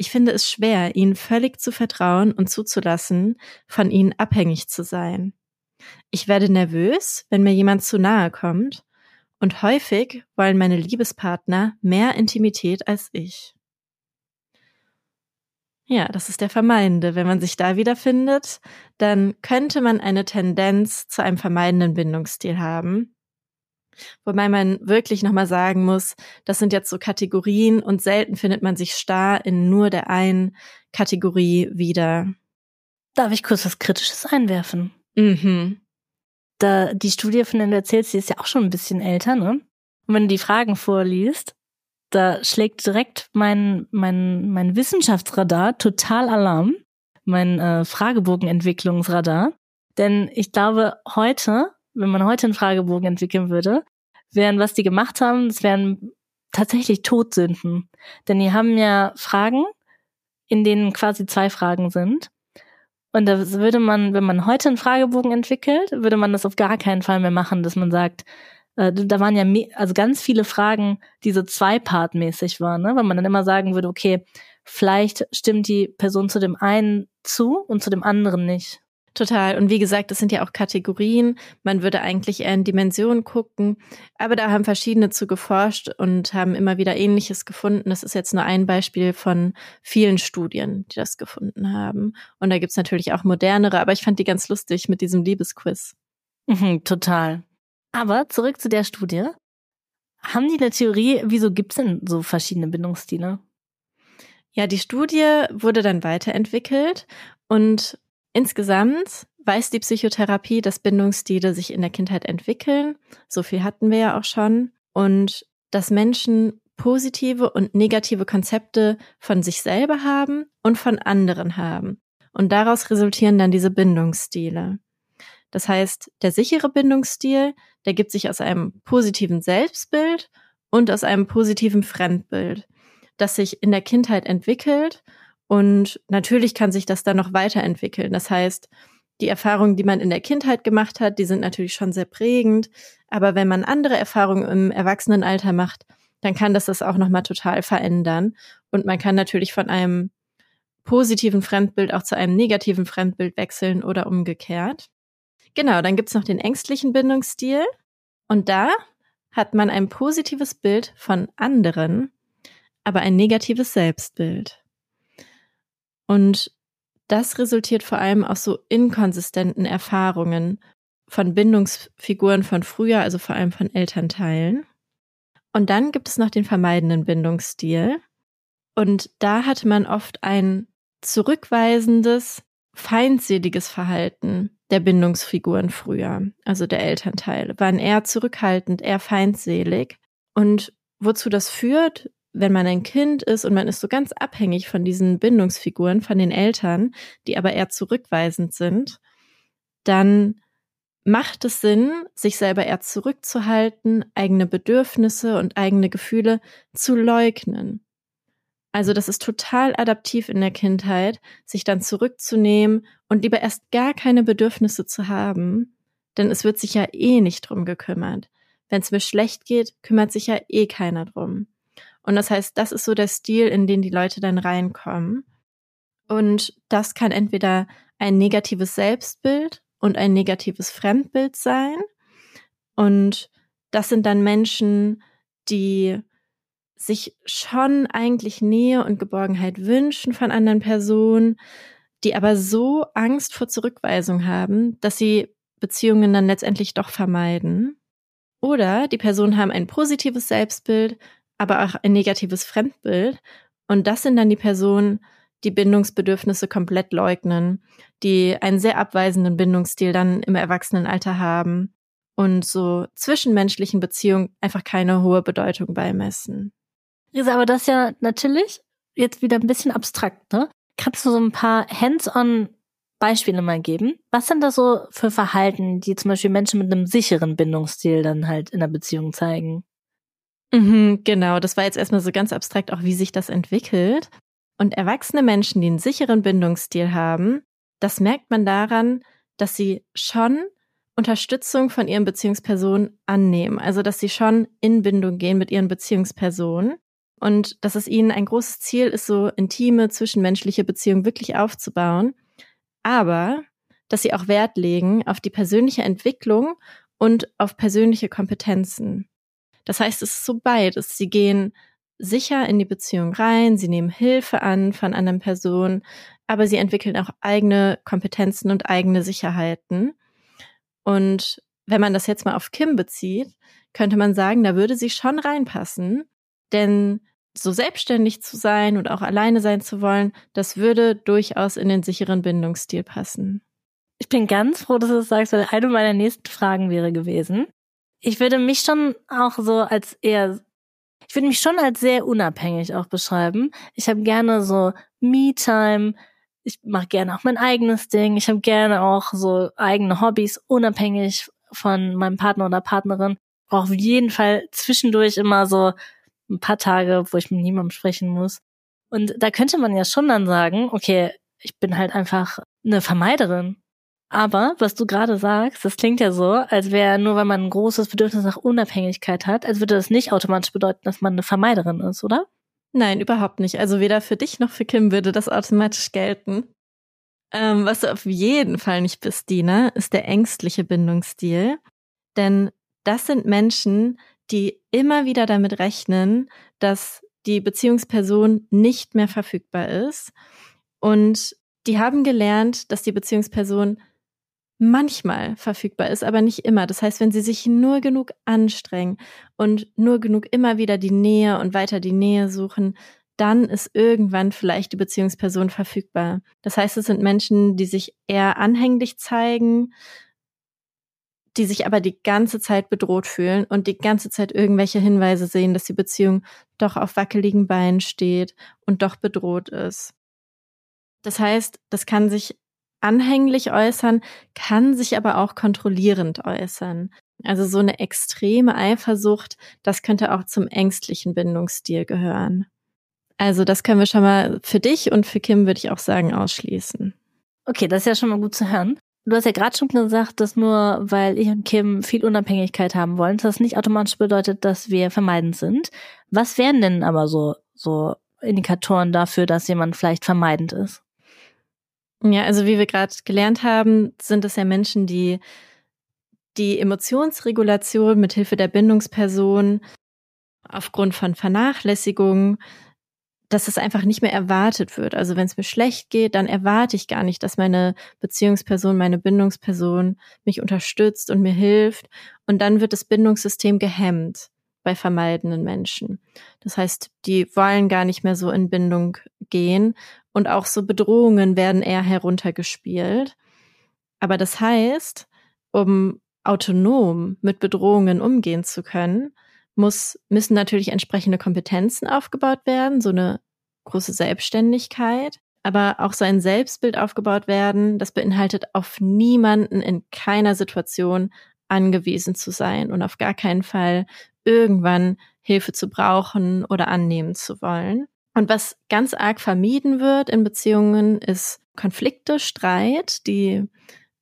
Ich finde es schwer, ihnen völlig zu vertrauen und zuzulassen, von ihnen abhängig zu sein. Ich werde nervös, wenn mir jemand zu nahe kommt, und häufig wollen meine Liebespartner mehr Intimität als ich. Ja, das ist der Vermeidende. Wenn man sich da wiederfindet, dann könnte man eine Tendenz zu einem vermeidenden Bindungsstil haben. Wobei man wirklich nochmal sagen muss, das sind jetzt so Kategorien und selten findet man sich starr in nur der einen Kategorie wieder. Darf ich kurz was Kritisches einwerfen? Mhm. Da, die Studie, von der du erzählst, die ist ja auch schon ein bisschen älter, ne? Und wenn du die Fragen vorliest, da schlägt direkt mein, mein, mein Wissenschaftsradar total Alarm, mein äh, Fragebogenentwicklungsradar. Denn ich glaube, heute wenn man heute einen Fragebogen entwickeln würde, wären, was die gemacht haben, das wären tatsächlich Todsünden. Denn die haben ja Fragen, in denen quasi zwei Fragen sind. Und da würde man, wenn man heute einen Fragebogen entwickelt, würde man das auf gar keinen Fall mehr machen, dass man sagt, äh, da waren ja also ganz viele Fragen, die so zweipartmäßig waren, ne? weil man dann immer sagen würde, okay, vielleicht stimmt die Person zu dem einen zu und zu dem anderen nicht. Total. Und wie gesagt, das sind ja auch Kategorien. Man würde eigentlich eher in Dimensionen gucken. Aber da haben verschiedene zu geforscht und haben immer wieder Ähnliches gefunden. Das ist jetzt nur ein Beispiel von vielen Studien, die das gefunden haben. Und da gibt's natürlich auch modernere, aber ich fand die ganz lustig mit diesem Liebesquiz. Mhm, total. Aber zurück zu der Studie. Haben die eine Theorie, wieso gibt's denn so verschiedene Bindungsstile? Ja, die Studie wurde dann weiterentwickelt und Insgesamt weiß die Psychotherapie, dass Bindungsstile sich in der Kindheit entwickeln. So viel hatten wir ja auch schon. Und dass Menschen positive und negative Konzepte von sich selber haben und von anderen haben. Und daraus resultieren dann diese Bindungsstile. Das heißt, der sichere Bindungsstil, der gibt sich aus einem positiven Selbstbild und aus einem positiven Fremdbild, das sich in der Kindheit entwickelt und natürlich kann sich das dann noch weiterentwickeln. Das heißt, die Erfahrungen, die man in der Kindheit gemacht hat, die sind natürlich schon sehr prägend. Aber wenn man andere Erfahrungen im Erwachsenenalter macht, dann kann das das auch nochmal total verändern. Und man kann natürlich von einem positiven Fremdbild auch zu einem negativen Fremdbild wechseln oder umgekehrt. Genau, dann gibt's noch den ängstlichen Bindungsstil. Und da hat man ein positives Bild von anderen, aber ein negatives Selbstbild. Und das resultiert vor allem aus so inkonsistenten Erfahrungen von Bindungsfiguren von früher, also vor allem von Elternteilen. Und dann gibt es noch den vermeidenden Bindungsstil. Und da hatte man oft ein zurückweisendes, feindseliges Verhalten der Bindungsfiguren früher, also der Elternteile, waren eher zurückhaltend, eher feindselig. Und wozu das führt, wenn man ein Kind ist und man ist so ganz abhängig von diesen Bindungsfiguren, von den Eltern, die aber eher zurückweisend sind, dann macht es Sinn, sich selber eher zurückzuhalten, eigene Bedürfnisse und eigene Gefühle zu leugnen. Also das ist total adaptiv in der Kindheit, sich dann zurückzunehmen und lieber erst gar keine Bedürfnisse zu haben, denn es wird sich ja eh nicht drum gekümmert. Wenn es mir schlecht geht, kümmert sich ja eh keiner drum. Und das heißt, das ist so der Stil, in den die Leute dann reinkommen. Und das kann entweder ein negatives Selbstbild und ein negatives Fremdbild sein. Und das sind dann Menschen, die sich schon eigentlich Nähe und Geborgenheit wünschen von anderen Personen, die aber so Angst vor Zurückweisung haben, dass sie Beziehungen dann letztendlich doch vermeiden. Oder die Personen haben ein positives Selbstbild, aber auch ein negatives Fremdbild. Und das sind dann die Personen, die Bindungsbedürfnisse komplett leugnen, die einen sehr abweisenden Bindungsstil dann im Erwachsenenalter haben und so zwischenmenschlichen Beziehungen einfach keine hohe Bedeutung beimessen. Risa, aber das ist ja natürlich jetzt wieder ein bisschen abstrakt, ne? Kannst du so ein paar hands-on Beispiele mal geben? Was sind das so für Verhalten, die zum Beispiel Menschen mit einem sicheren Bindungsstil dann halt in der Beziehung zeigen? Mhm, genau, das war jetzt erstmal so ganz abstrakt, auch wie sich das entwickelt. Und erwachsene Menschen, die einen sicheren Bindungsstil haben, das merkt man daran, dass sie schon Unterstützung von ihren Beziehungspersonen annehmen. Also, dass sie schon in Bindung gehen mit ihren Beziehungspersonen und dass es ihnen ein großes Ziel ist, so intime zwischenmenschliche Beziehungen wirklich aufzubauen. Aber, dass sie auch Wert legen auf die persönliche Entwicklung und auf persönliche Kompetenzen. Das heißt, es ist so beides. Sie gehen sicher in die Beziehung rein, sie nehmen Hilfe an von anderen Personen, aber sie entwickeln auch eigene Kompetenzen und eigene Sicherheiten. Und wenn man das jetzt mal auf Kim bezieht, könnte man sagen, da würde sie schon reinpassen, denn so selbstständig zu sein und auch alleine sein zu wollen, das würde durchaus in den sicheren Bindungsstil passen. Ich bin ganz froh, dass du das sagst, weil eine meiner nächsten Fragen wäre gewesen. Ich würde mich schon auch so als eher, ich würde mich schon als sehr unabhängig auch beschreiben. Ich habe gerne so Me-Time, ich mache gerne auch mein eigenes Ding. Ich habe gerne auch so eigene Hobbys, unabhängig von meinem Partner oder Partnerin. Auch auf jeden Fall zwischendurch immer so ein paar Tage, wo ich mit niemandem sprechen muss. Und da könnte man ja schon dann sagen, okay, ich bin halt einfach eine Vermeiderin. Aber was du gerade sagst, das klingt ja so, als wäre nur, wenn man ein großes Bedürfnis nach Unabhängigkeit hat, als würde das nicht automatisch bedeuten, dass man eine Vermeiderin ist, oder? Nein, überhaupt nicht. Also weder für dich noch für Kim würde das automatisch gelten. Ähm, was du auf jeden Fall nicht bist, Dina, ist der ängstliche Bindungsstil. Denn das sind Menschen, die immer wieder damit rechnen, dass die Beziehungsperson nicht mehr verfügbar ist. Und die haben gelernt, dass die Beziehungsperson manchmal verfügbar ist, aber nicht immer. Das heißt, wenn sie sich nur genug anstrengen und nur genug immer wieder die Nähe und weiter die Nähe suchen, dann ist irgendwann vielleicht die Beziehungsperson verfügbar. Das heißt, es sind Menschen, die sich eher anhänglich zeigen, die sich aber die ganze Zeit bedroht fühlen und die ganze Zeit irgendwelche Hinweise sehen, dass die Beziehung doch auf wackeligen Beinen steht und doch bedroht ist. Das heißt, das kann sich anhänglich äußern, kann sich aber auch kontrollierend äußern. Also so eine extreme Eifersucht, das könnte auch zum ängstlichen Bindungsstil gehören. Also das können wir schon mal für dich und für Kim würde ich auch sagen ausschließen. Okay, das ist ja schon mal gut zu hören. Du hast ja gerade schon gesagt, dass nur weil ich und Kim viel Unabhängigkeit haben wollen, das nicht automatisch bedeutet, dass wir vermeidend sind. Was wären denn aber so, so Indikatoren dafür, dass jemand vielleicht vermeidend ist? Ja, also wie wir gerade gelernt haben, sind es ja Menschen, die die Emotionsregulation mit Hilfe der Bindungsperson aufgrund von Vernachlässigung, dass es einfach nicht mehr erwartet wird. Also wenn es mir schlecht geht, dann erwarte ich gar nicht, dass meine Beziehungsperson, meine Bindungsperson mich unterstützt und mir hilft. Und dann wird das Bindungssystem gehemmt bei vermeidenden Menschen. Das heißt, die wollen gar nicht mehr so in Bindung gehen und auch so Bedrohungen werden eher heruntergespielt. Aber das heißt, um autonom mit Bedrohungen umgehen zu können, muss, müssen natürlich entsprechende Kompetenzen aufgebaut werden, so eine große Selbstständigkeit, aber auch so ein Selbstbild aufgebaut werden, das beinhaltet auf niemanden in keiner Situation angewiesen zu sein und auf gar keinen Fall irgendwann Hilfe zu brauchen oder annehmen zu wollen. Und was ganz arg vermieden wird in Beziehungen, ist Konflikte, Streit, die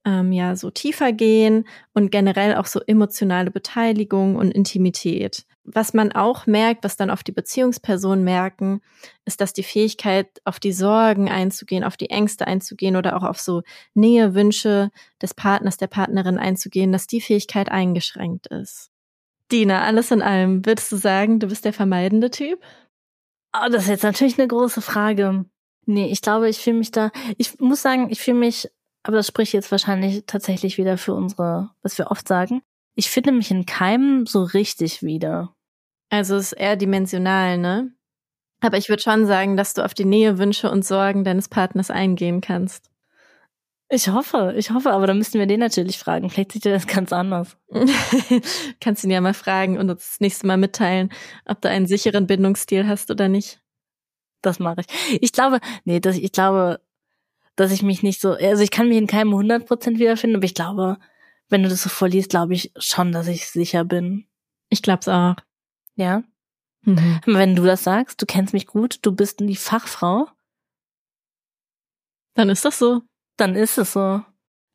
ähm, ja so tiefer gehen und generell auch so emotionale Beteiligung und Intimität. Was man auch merkt, was dann auf die Beziehungsperson merken, ist, dass die Fähigkeit, auf die Sorgen einzugehen, auf die Ängste einzugehen oder auch auf so Nähewünsche des Partners, der Partnerin einzugehen, dass die Fähigkeit eingeschränkt ist. Dina, alles in allem, würdest du sagen, du bist der vermeidende Typ? Oh, das ist jetzt natürlich eine große Frage. Nee, ich glaube, ich fühle mich da, ich muss sagen, ich fühle mich, aber das spricht jetzt wahrscheinlich tatsächlich wieder für unsere, was wir oft sagen. Ich finde mich in keinem so richtig wieder. Also es ist eher dimensional, ne? Aber ich würde schon sagen, dass du auf die Nähe, Wünsche und Sorgen deines Partners eingehen kannst. Ich hoffe, ich hoffe, aber dann müssten wir den natürlich fragen. Vielleicht sieht er das ganz anders. <laughs> Kannst ihn ja mal fragen und uns das nächste Mal mitteilen, ob du einen sicheren Bindungsstil hast oder nicht. Das mache ich. Ich glaube, nee, das, ich glaube, dass ich mich nicht so, also ich kann mich in keinem 100% wiederfinden, aber ich glaube, wenn du das so vorliest, glaube ich schon, dass ich sicher bin. Ich glaub's auch. Ja. Mhm. Wenn du das sagst, du kennst mich gut, du bist die Fachfrau. Dann ist das so. Dann ist es so.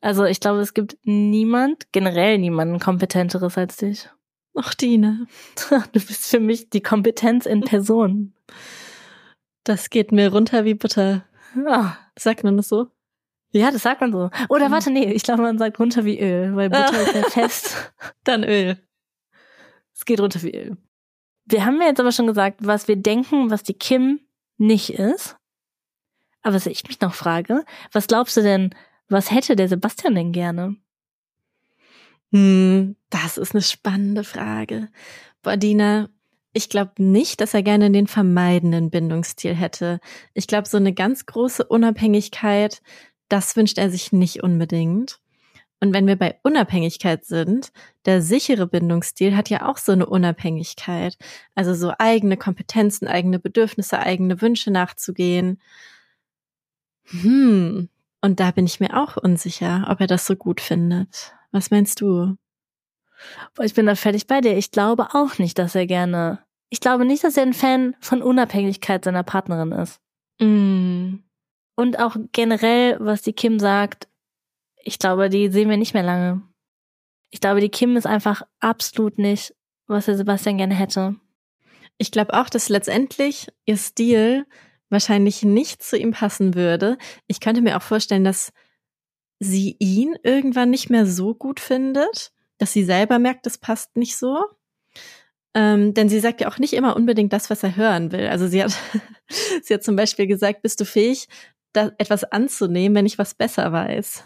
Also ich glaube, es gibt niemand, generell niemanden kompetenteres als dich. Ach, Dina. <laughs> Du bist für mich die Kompetenz in Person. Das geht mir runter wie Butter. Ja. Sagt man das so? Ja, das sagt man so. Oder warte, nee, ich glaube, man sagt runter wie Öl, weil Butter ist ja fest. <laughs> Dann Öl. Es geht runter wie Öl. Wir haben ja jetzt aber schon gesagt, was wir denken, was die Kim nicht ist. Aber was ich mich noch frage, was glaubst du denn, was hätte der Sebastian denn gerne? Hm, das ist eine spannende Frage. Boah, Dina, ich glaube nicht, dass er gerne den vermeidenden Bindungsstil hätte. Ich glaube, so eine ganz große Unabhängigkeit, das wünscht er sich nicht unbedingt. Und wenn wir bei Unabhängigkeit sind, der sichere Bindungsstil hat ja auch so eine Unabhängigkeit. Also so eigene Kompetenzen, eigene Bedürfnisse, eigene Wünsche nachzugehen. Hm. Und da bin ich mir auch unsicher, ob er das so gut findet. Was meinst du? Ich bin da fertig bei dir. Ich glaube auch nicht, dass er gerne ich glaube nicht, dass er ein Fan von Unabhängigkeit seiner Partnerin ist. Mm. Und auch generell, was die Kim sagt, ich glaube, die sehen wir nicht mehr lange. Ich glaube, die Kim ist einfach absolut nicht, was der Sebastian gerne hätte. Ich glaube auch, dass letztendlich ihr Stil wahrscheinlich nicht zu ihm passen würde. Ich könnte mir auch vorstellen, dass sie ihn irgendwann nicht mehr so gut findet, dass sie selber merkt, das passt nicht so. Ähm, denn sie sagt ja auch nicht immer unbedingt das, was er hören will. Also sie hat, <laughs> sie hat zum Beispiel gesagt, bist du fähig, da etwas anzunehmen, wenn ich was besser weiß?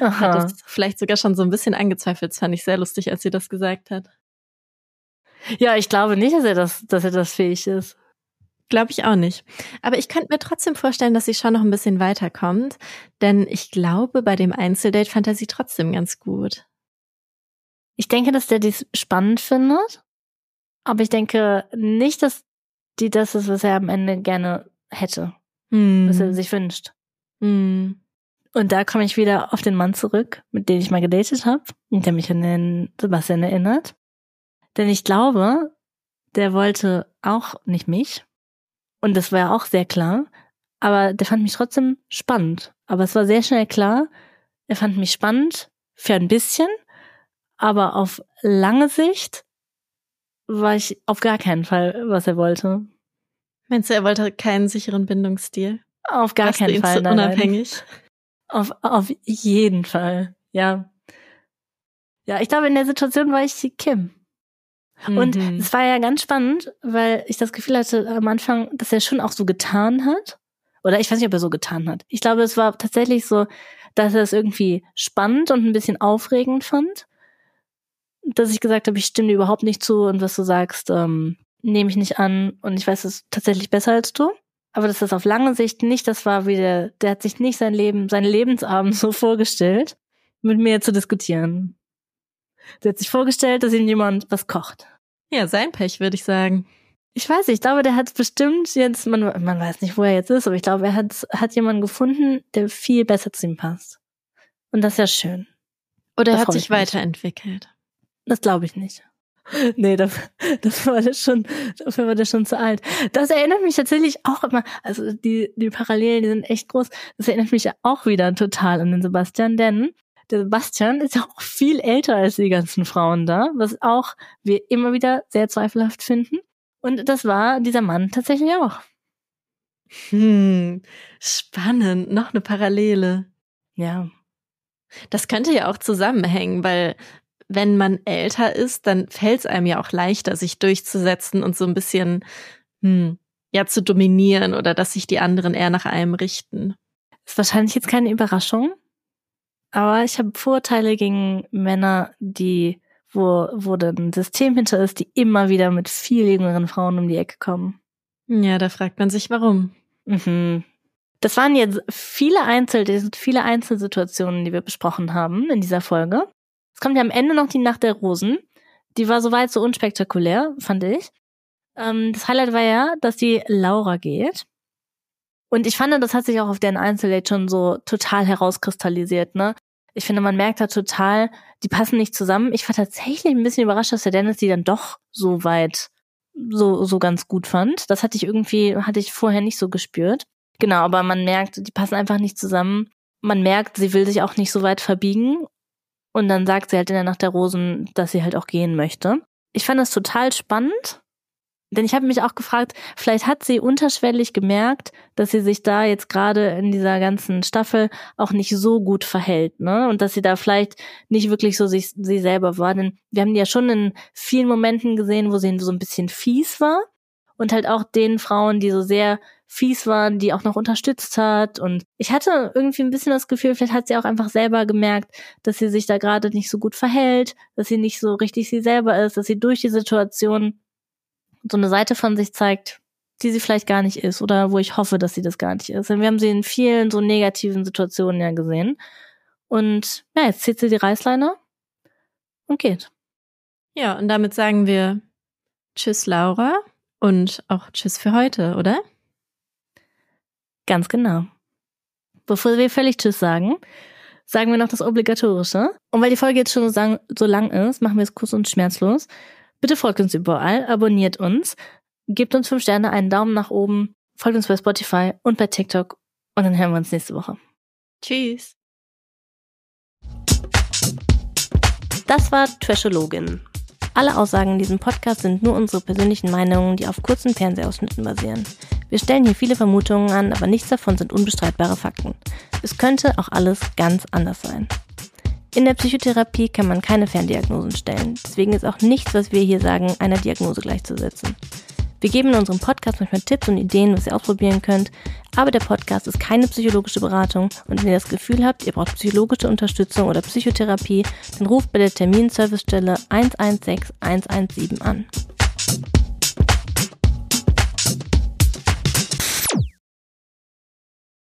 Aha. Hat das vielleicht sogar schon so ein bisschen angezweifelt. Das fand ich sehr lustig, als sie das gesagt hat. Ja, ich glaube nicht, dass er das, dass er das fähig ist. Glaube ich auch nicht. Aber ich könnte mir trotzdem vorstellen, dass sie schon noch ein bisschen weiterkommt. Denn ich glaube, bei dem Einzeldate fand er sie trotzdem ganz gut. Ich denke, dass der dies spannend findet. Aber ich denke nicht, dass die das ist, was er am Ende gerne hätte. Hm. Was er sich wünscht. Hm. Und da komme ich wieder auf den Mann zurück, mit dem ich mal gedatet habe und der mich an den Sebastian erinnert. Denn ich glaube, der wollte auch nicht mich. Und das war auch sehr klar. Aber der fand mich trotzdem spannend. Aber es war sehr schnell klar, er fand mich spannend für ein bisschen, aber auf lange Sicht war ich auf gar keinen Fall, was er wollte. Meinst du, er wollte keinen sicheren Bindungsstil? Auf gar Warst keinen Fall. So nein, unabhängig. Auf, auf jeden Fall, ja. Ja, ich glaube, in der Situation war ich Kim. Und mhm. es war ja ganz spannend, weil ich das Gefühl hatte am Anfang, dass er schon auch so getan hat. Oder ich weiß nicht, ob er so getan hat. Ich glaube, es war tatsächlich so, dass er es irgendwie spannend und ein bisschen aufregend fand dass ich gesagt habe, ich stimme dir überhaupt nicht zu und was du sagst, ähm, nehme ich nicht an und ich weiß es tatsächlich besser als du. Aber dass das auf lange Sicht nicht das war, wie der, der hat sich nicht sein Leben, seinen Lebensabend <laughs> so vorgestellt, mit mir zu diskutieren. Der hat sich vorgestellt, dass ihm jemand was kocht. Ja, sein Pech, würde ich sagen. Ich weiß nicht, ich glaube, der hat bestimmt jetzt, man, man weiß nicht, wo er jetzt ist, aber ich glaube, er hat, hat jemanden gefunden, der viel besser zu ihm passt. Und das ist ja schön. Oder er hat sich weiterentwickelt. Das glaube ich nicht. <laughs> Nee, dafür, dafür war das schon, dafür war das schon zu alt. Das erinnert mich tatsächlich auch immer, also die, die Parallelen, die sind echt groß. Das erinnert mich auch wieder total an den Sebastian, denn der Sebastian ist ja auch viel älter als die ganzen Frauen da, was auch wir immer wieder sehr zweifelhaft finden. Und das war dieser Mann tatsächlich auch. Hm, spannend. Noch eine Parallele. Ja. Das könnte ja auch zusammenhängen, weil wenn man älter ist, dann fällt es einem ja auch leichter, sich durchzusetzen und so ein bisschen, hm, ja, zu dominieren oder dass sich die anderen eher nach einem richten. Ist wahrscheinlich jetzt keine Überraschung, aber ich habe Vorteile gegen Männer, die, wo, wo dann ein System hinter ist, die immer wieder mit viel jüngeren Frauen um die Ecke kommen. Ja, da fragt man sich, warum. Mhm. Das waren jetzt viele Einzel, viele Einzelsituationen, die wir besprochen haben in dieser Folge. Es kommt ja am Ende noch die Nacht der Rosen. Die war soweit so unspektakulär, fand ich. Ähm, das Highlight war ja, dass die Laura geht. Und ich fand, das hat sich auch auf deren Einzeldate schon so total herauskristallisiert, ne? Ich finde, man merkt da total, die passen nicht zusammen. Ich war tatsächlich ein bisschen überrascht, dass der Dennis die dann doch so weit so, so ganz gut fand. Das hatte ich irgendwie, hatte ich vorher nicht so gespürt. Genau, aber man merkt, die passen einfach nicht zusammen. Man merkt, sie will sich auch nicht so weit verbiegen. Und dann sagt sie halt in der Nacht der Rosen, dass sie halt auch gehen möchte. Ich fand das total spannend, denn ich habe mich auch gefragt, vielleicht hat sie unterschwellig gemerkt, dass sie sich da jetzt gerade in dieser ganzen Staffel auch nicht so gut verhält, ne? Und dass sie da vielleicht nicht wirklich so sich, sie selber war. Denn wir haben die ja schon in vielen Momenten gesehen, wo sie so ein bisschen fies war. Und halt auch den Frauen, die so sehr fies waren, die auch noch unterstützt hat. Und ich hatte irgendwie ein bisschen das Gefühl, vielleicht hat sie auch einfach selber gemerkt, dass sie sich da gerade nicht so gut verhält, dass sie nicht so richtig sie selber ist, dass sie durch die Situation so eine Seite von sich zeigt, die sie vielleicht gar nicht ist oder wo ich hoffe, dass sie das gar nicht ist. Denn wir haben sie in vielen so negativen Situationen ja gesehen. Und ja, jetzt zieht sie die Reißleine und geht. Ja, und damit sagen wir Tschüss, Laura, und auch Tschüss für heute, oder? Ganz genau. Bevor wir völlig Tschüss sagen, sagen wir noch das Obligatorische. Und weil die Folge jetzt schon so lang ist, machen wir es kurz und schmerzlos. Bitte folgt uns überall, abonniert uns, gebt uns fünf Sterne, einen Daumen nach oben, folgt uns bei Spotify und bei TikTok und dann hören wir uns nächste Woche. Tschüss. Das war Trashologin. Alle Aussagen in diesem Podcast sind nur unsere persönlichen Meinungen, die auf kurzen Fernsehausschnitten basieren. Wir stellen hier viele Vermutungen an, aber nichts davon sind unbestreitbare Fakten. Es könnte auch alles ganz anders sein. In der Psychotherapie kann man keine Ferndiagnosen stellen. Deswegen ist auch nichts, was wir hier sagen, einer Diagnose gleichzusetzen. Wir geben in unserem Podcast manchmal Tipps und Ideen, was ihr ausprobieren könnt, aber der Podcast ist keine psychologische Beratung und wenn ihr das Gefühl habt, ihr braucht psychologische Unterstützung oder Psychotherapie, dann ruft bei der Terminservicestelle 116 117 an.